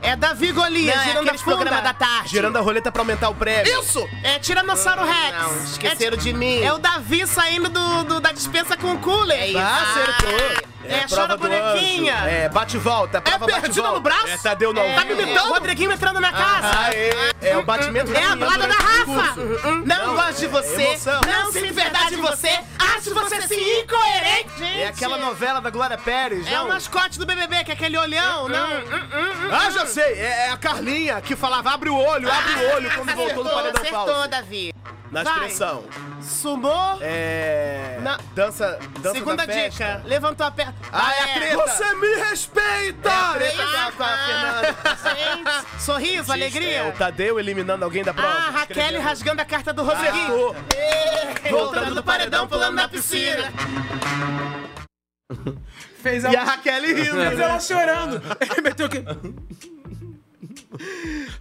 É Davi Golias, Não, é girando a aqueles funda. programa da tarde. Girando a roleta pra aumentar o prêmio. Isso! É Tiranossauro Rex. Não, esqueceram é, de mim. É o Davi saindo do, do- da dispensa com o cooler. É isso. Ah, acertou. É, a chora bonequinha. É, bate e volta. É perdido volta. no braço? É Tadeu não. Tá me imitando? Rodriguinho entrando na casa. Ah, é. É o batimento É a balada da durante o Rafa. Não, gosto de você. emoção. Não sinto verdade em você. Acho você sim incoerente. Gente. É aquela novela da Glória Pérez, É o mascote do BBB, que é aquele olhão. Não. Ah, já sei. É, é a Carlinha que falava abre o olho, abre o olho quando voltou do paredão acertou, falso. Davi. Na Vai. expressão. Sumou. É. Na- Dança, dança Segunda da festa. dica. Levantou a perna. Ah, é a treta. Você me respeita! É a treta com a- com a Fernanda. Gente, sorriso, alegria. É o Tadeu eliminando alguém da prova. Ah, Raquel rasgando a carta do Rodriguinho. Acertou. Voltando do paredão, pulando na piscina. Fez E a Raquel rindo. Fez ela chorando. Ele meteu aqui.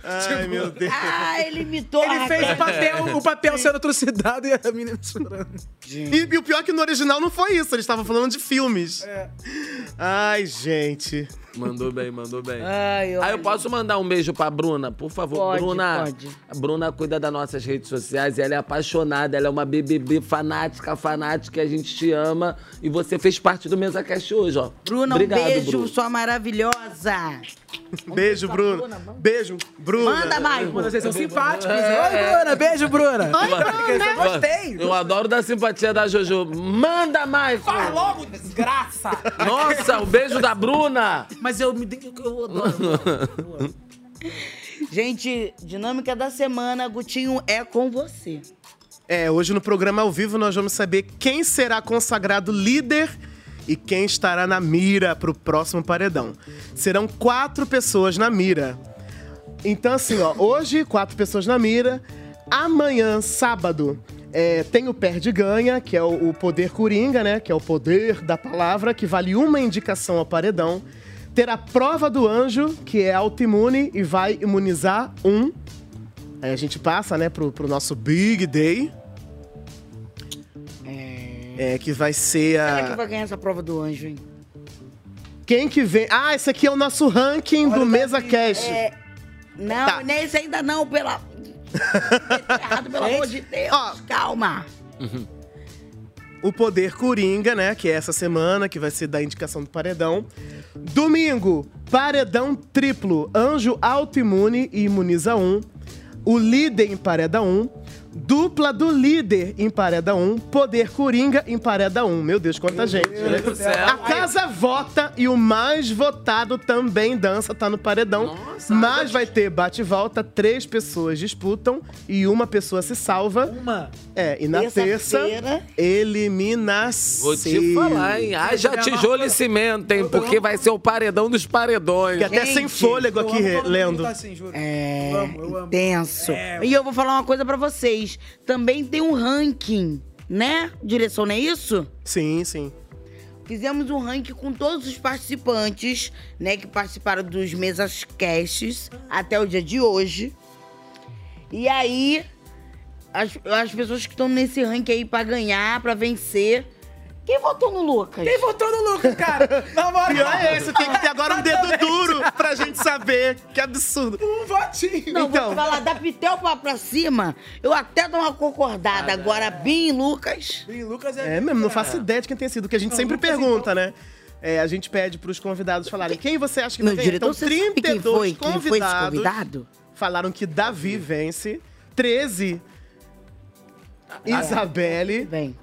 Ai, meu Deus. Ah, ele imitou Ele a fez o papel, o papel sendo trucidado e a menina chorando. E, e o pior é que no original não foi isso, eles estavam falando de filmes. É. Ai, gente. Mandou bem, mandou bem. Ai, Aí eu posso mandar um beijo pra Bruna, por favor. Pode, Bruna, pode. a Bruna cuida das nossas redes sociais, ela é apaixonada, ela é uma BBB fanática, fanática, a gente te ama. E você fez parte do Mesa Cast hoje, ó. Bruna, Obrigado, um beijo, Bruna. sua maravilhosa. <laughs> Beijo, Bruno. Beijo, Bruno. Manda, Maicon. Vocês são simpáticos. É. Oi, Bruna. Beijo, Bruna. Oi, Bruna. Eu gostei. Eu adoro da simpatia da Jojo. Manda, Maicon! Fala logo, desgraça. Nossa, o beijo da Bruna! Mas eu me eu adoro. <laughs> Gente, dinâmica da semana, Gutinho, é com você. É, hoje no programa ao vivo nós vamos saber quem será consagrado líder e quem estará na mira pro próximo paredão. Serão quatro pessoas na mira. Então, assim, ó, hoje, quatro pessoas na mira. Amanhã, sábado, é, tem o Perde Ganha, que é o, o poder coringa, né? Que é o poder da palavra, que vale uma indicação ao paredão. Ter a prova do anjo, que é autoimune e vai imunizar um. Aí a gente passa, né, pro, pro nosso Big Day. É, que vai ser Quem é que a. vai ganhar essa prova do anjo, hein? Quem que vem. Ah, esse aqui é o nosso ranking do Mesa Cash. É, não, Tá. nem esse ainda não, pela. <laughs> errado, pelo amor de Deus. Calma. O Poder Coringa, né? Que é essa semana, que vai ser da indicação do Paredão. Domingo, Paredão triplo. Anjo autoimune e imuniza um. O líder empareda um. Dupla do líder empareda um. Poder Coringa empareda um. Meu Deus, quanta gente, né? do céu. A casa vota e o mais votado também dança, tá no paredão. Mas vai ter bate-volta, três pessoas disputam e uma pessoa se salva. Uma. É, e na terça, eliminação. Vou te falar, hein? Haja tijolo e cimento, hein? Porque vai ser o paredão dos paredões. Fiquei até sem fôlego aqui lendo. É, intenso. E eu vou falar uma coisa pra vocês. Também tem um ranking, né? Direção, não é isso? Sim, sim. Fizemos um ranking com todos os participantes, né? Que participaram dos mesas casts até o dia de hoje. E aí, as, as pessoas que estão nesse ranking aí pra ganhar, pra vencer. Quem votou no Lucas? Quem votou no Lucas, cara? <laughs> Na moral. Pior é esse, tem que ter agora um dedo duro pra gente saber. Que absurdo. Um votinho. Não, Então. vou te falar, da Pitel pra, pra cima, eu até dou uma concordada. Agora, Bim e Lucas. Bim e Lucas é. É mesmo, não faço ideia de quem tenha sido, que a gente Não, sempre Lucas, pergunta, né? É, a gente pede pros convidados falarem quem você acha que Meu ganhar. diretor, Então, você sabe quem 32 foi- quem foi esse convidados convidado? falaram que Davi vence. 13, Isabelle. Vem.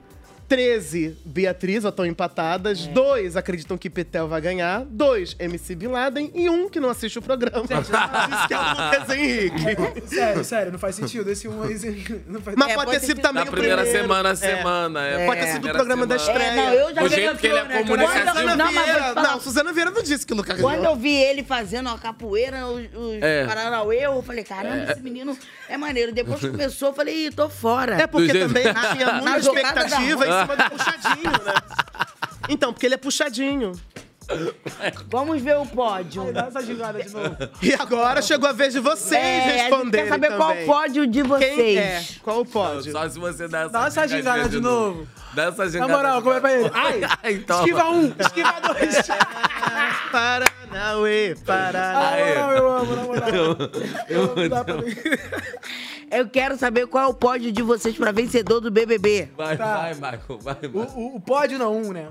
13, Beatriz, ó, estão empatadas. Dois acreditam que Petel vai ganhar. Dois, MC Bin Laden. E um que não assiste o programa. Diz <laughs> que é o Lucas Henrique. Sério, sério, não faz sentido. Esse um aí <laughs> não faz Mas pode ter sido também Na primeira primeiro. semana a É. semana. É. Pode ter sido o programa da estreia. É, não, eu já O vi jeito que ele é né? comunicativo. Quando- Suzana Não, Vieira. Não, Suzana Vieira não disse que o Lucas ganhou. Quando eu vi ele fazendo a capoeira, os, os É. Paranauê, eu falei, caramba, É. esse menino é maneiro. Depois que <laughs> começou, eu falei, Ih, tô fora. É porque também tinha muita expectativa roda. cima do puxadinho, né? Então, porque ele é puxadinho. Vamos ver o pódio. Dá essa gigada de novo. E agora chegou a vez de vocês É, responderem quer saber qual também. o pódio de vocês. Quem é? Qual o pódio? Só se você dá essa, Dá essa gingada de novo. Dá essa Na gingada. moral, como é pra ele? Ai, então. esquiva um, esquiva <laughs> dois. Paranauê, Na Paranauê. moral, eu amo, na moral. Eu- pra mim. Eu quero saber qual é o pódio de vocês pra vencedor do BBB. Vai, Tá. vai, Michael, vai, O, o, o pódio não, um, né?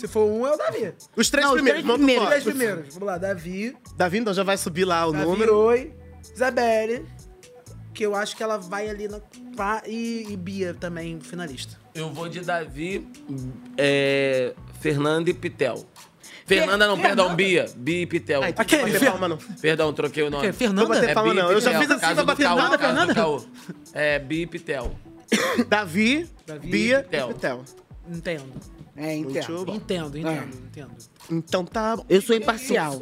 Se for um, é o Davi. Os três Não, os primeiros, três o primeiros. Os três primeiros. Vamos lá, Davi, Davi, então já vai subir lá o Davi, número. Oi, Isabelle, que eu acho que ela vai ali na... pá, E, e Bia também, finalista. Eu vou de Davi, é, Fernanda e Pitel. Fernanda não, perdão, Bia. Bia e Pitel. Ai, que bater palma, não. Perdão, troquei o nome. Que, Fernanda? Vou bater palma, Bia e não. Eu já fiz assim pra do bater do Fernanda. Caô. É, Bia e Pitel. Davi, Davi, Bia Pitel. e Pitel. Entendo. É, entendo. Entendo, entendo, entendo. Então tá. Eu sou imparcial.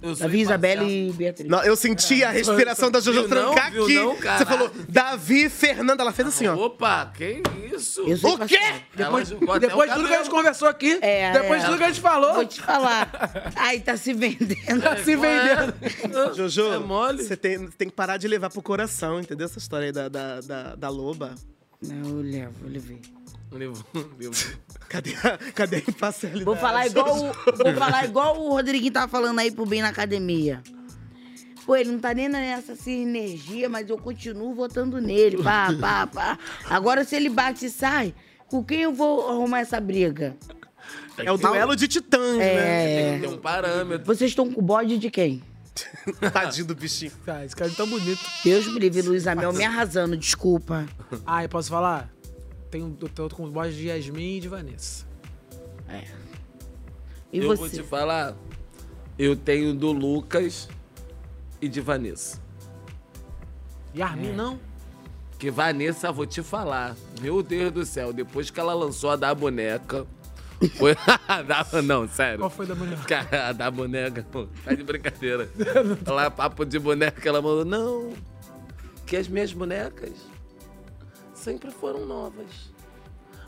Eu sou Davi. Isabelle e Beatriz. Não, eu senti a respiração da Jojo trancar aqui. não, Você falou Davi, Fernanda. Ela fez assim, ó. Opa, que isso? O quê? Depois, depois de tudo que a gente conversou aqui, É, depois é. de tudo que a gente falou, Vou te falar. Ai, tá se vendendo. <laughs> tá se vendendo. Jojo, É mole? você tem, tem que parar de levar pro coração, entendeu? Essa história aí da, da, da, da loba. Não, eu levo, eu levei. Levou, levou. <laughs> Cadê a, cadê a imparcialidade? Vou falar igual, o, vou falar igual o Rodriguinho tava falando aí pro bem na academia. Pô, ele não tá nem nessa sinergia, mas eu continuo votando nele. Pá, pá, pá. Agora, se ele bate e sai, com quem eu vou arrumar essa briga? É o duelo de titãs, né? É. Tem que ter um parâmetro. Vocês estão com bode de quem? <laughs> Tadinho do bichinho. Cara, esse cara é tão bonito. Deus me livre, Luiz Amel me arrasando, desculpa. Ah, eu posso falar? Tenho, eu tô com voz de Yasmin e de Vanessa. E eu vou você? te falar, eu tenho do Lucas e de Vanessa. Yasmin, É. não? Que Vanessa, vou te falar, meu Deus do céu, depois que ela lançou a da boneca. Foi... <laughs> Da- não, sério. Qual foi da boneca? Cara, a da boneca, pô, tá de brincadeira. <laughs> Lá, papo de boneca, ela falou, não, que as minhas bonecas sempre foram novas.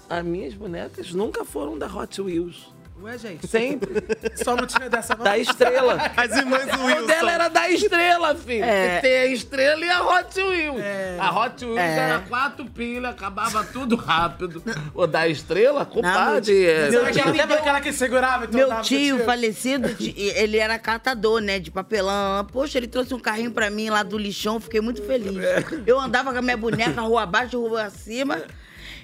As minhas bonecas nunca foram da Hot Wheels. Ué, gente. Sempre. Só não tinha dessa não. Da estrela. As irmãs O dela era da estrela, filho. É. Tem a estrela e a Hot Wheels. A Hot Wheels É. era quatro pilhas, acabava tudo rápido. O da estrela, compadre. meu- é- ela lembra aquela que segurava? Então Meu tio contigo? falecido, ele era catador, né, de papelão. Poxa, ele trouxe um carrinho pra mim lá do lixão, fiquei muito feliz. Eu andava com a minha boneca rua abaixo, rua acima.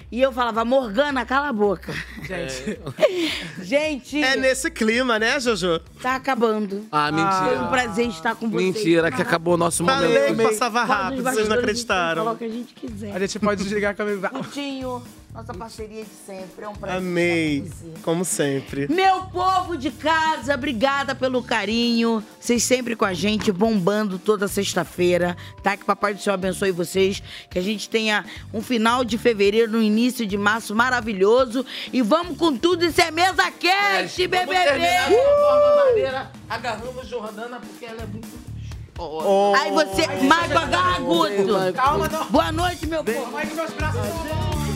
E eu falava, Morgana, cala a boca. Gente. <laughs> Gente. É nesse clima, né, Jojo? Tá acabando. Ah, mentira. Foi um prazer estar com vocês. Mentira, que acabou o nosso momento. Falei passava rápido, vocês não a gente acreditaram. falar o que a gente quiser. A gente pode desligar com a minha... Coutinho, nossa parceria de sempre. É um prazer. Amei, como sempre. Meu povo de casa, obrigada pelo carinho. Vocês sempre com a gente, bombando toda sexta-feira, tá? Que Papai do Céu abençoe vocês. Que a gente tenha um final de fevereiro, um início de março maravilhoso. E vamos com tudo, isso é mesa cast, Vamos BBB! terminar de uma forma maneira, agarramos Jordana porque ela é muito... Oh. Aí você, Maico, agarra Guto. Calma, não. Boa noite, meu povo. Calma aí que meus braços estão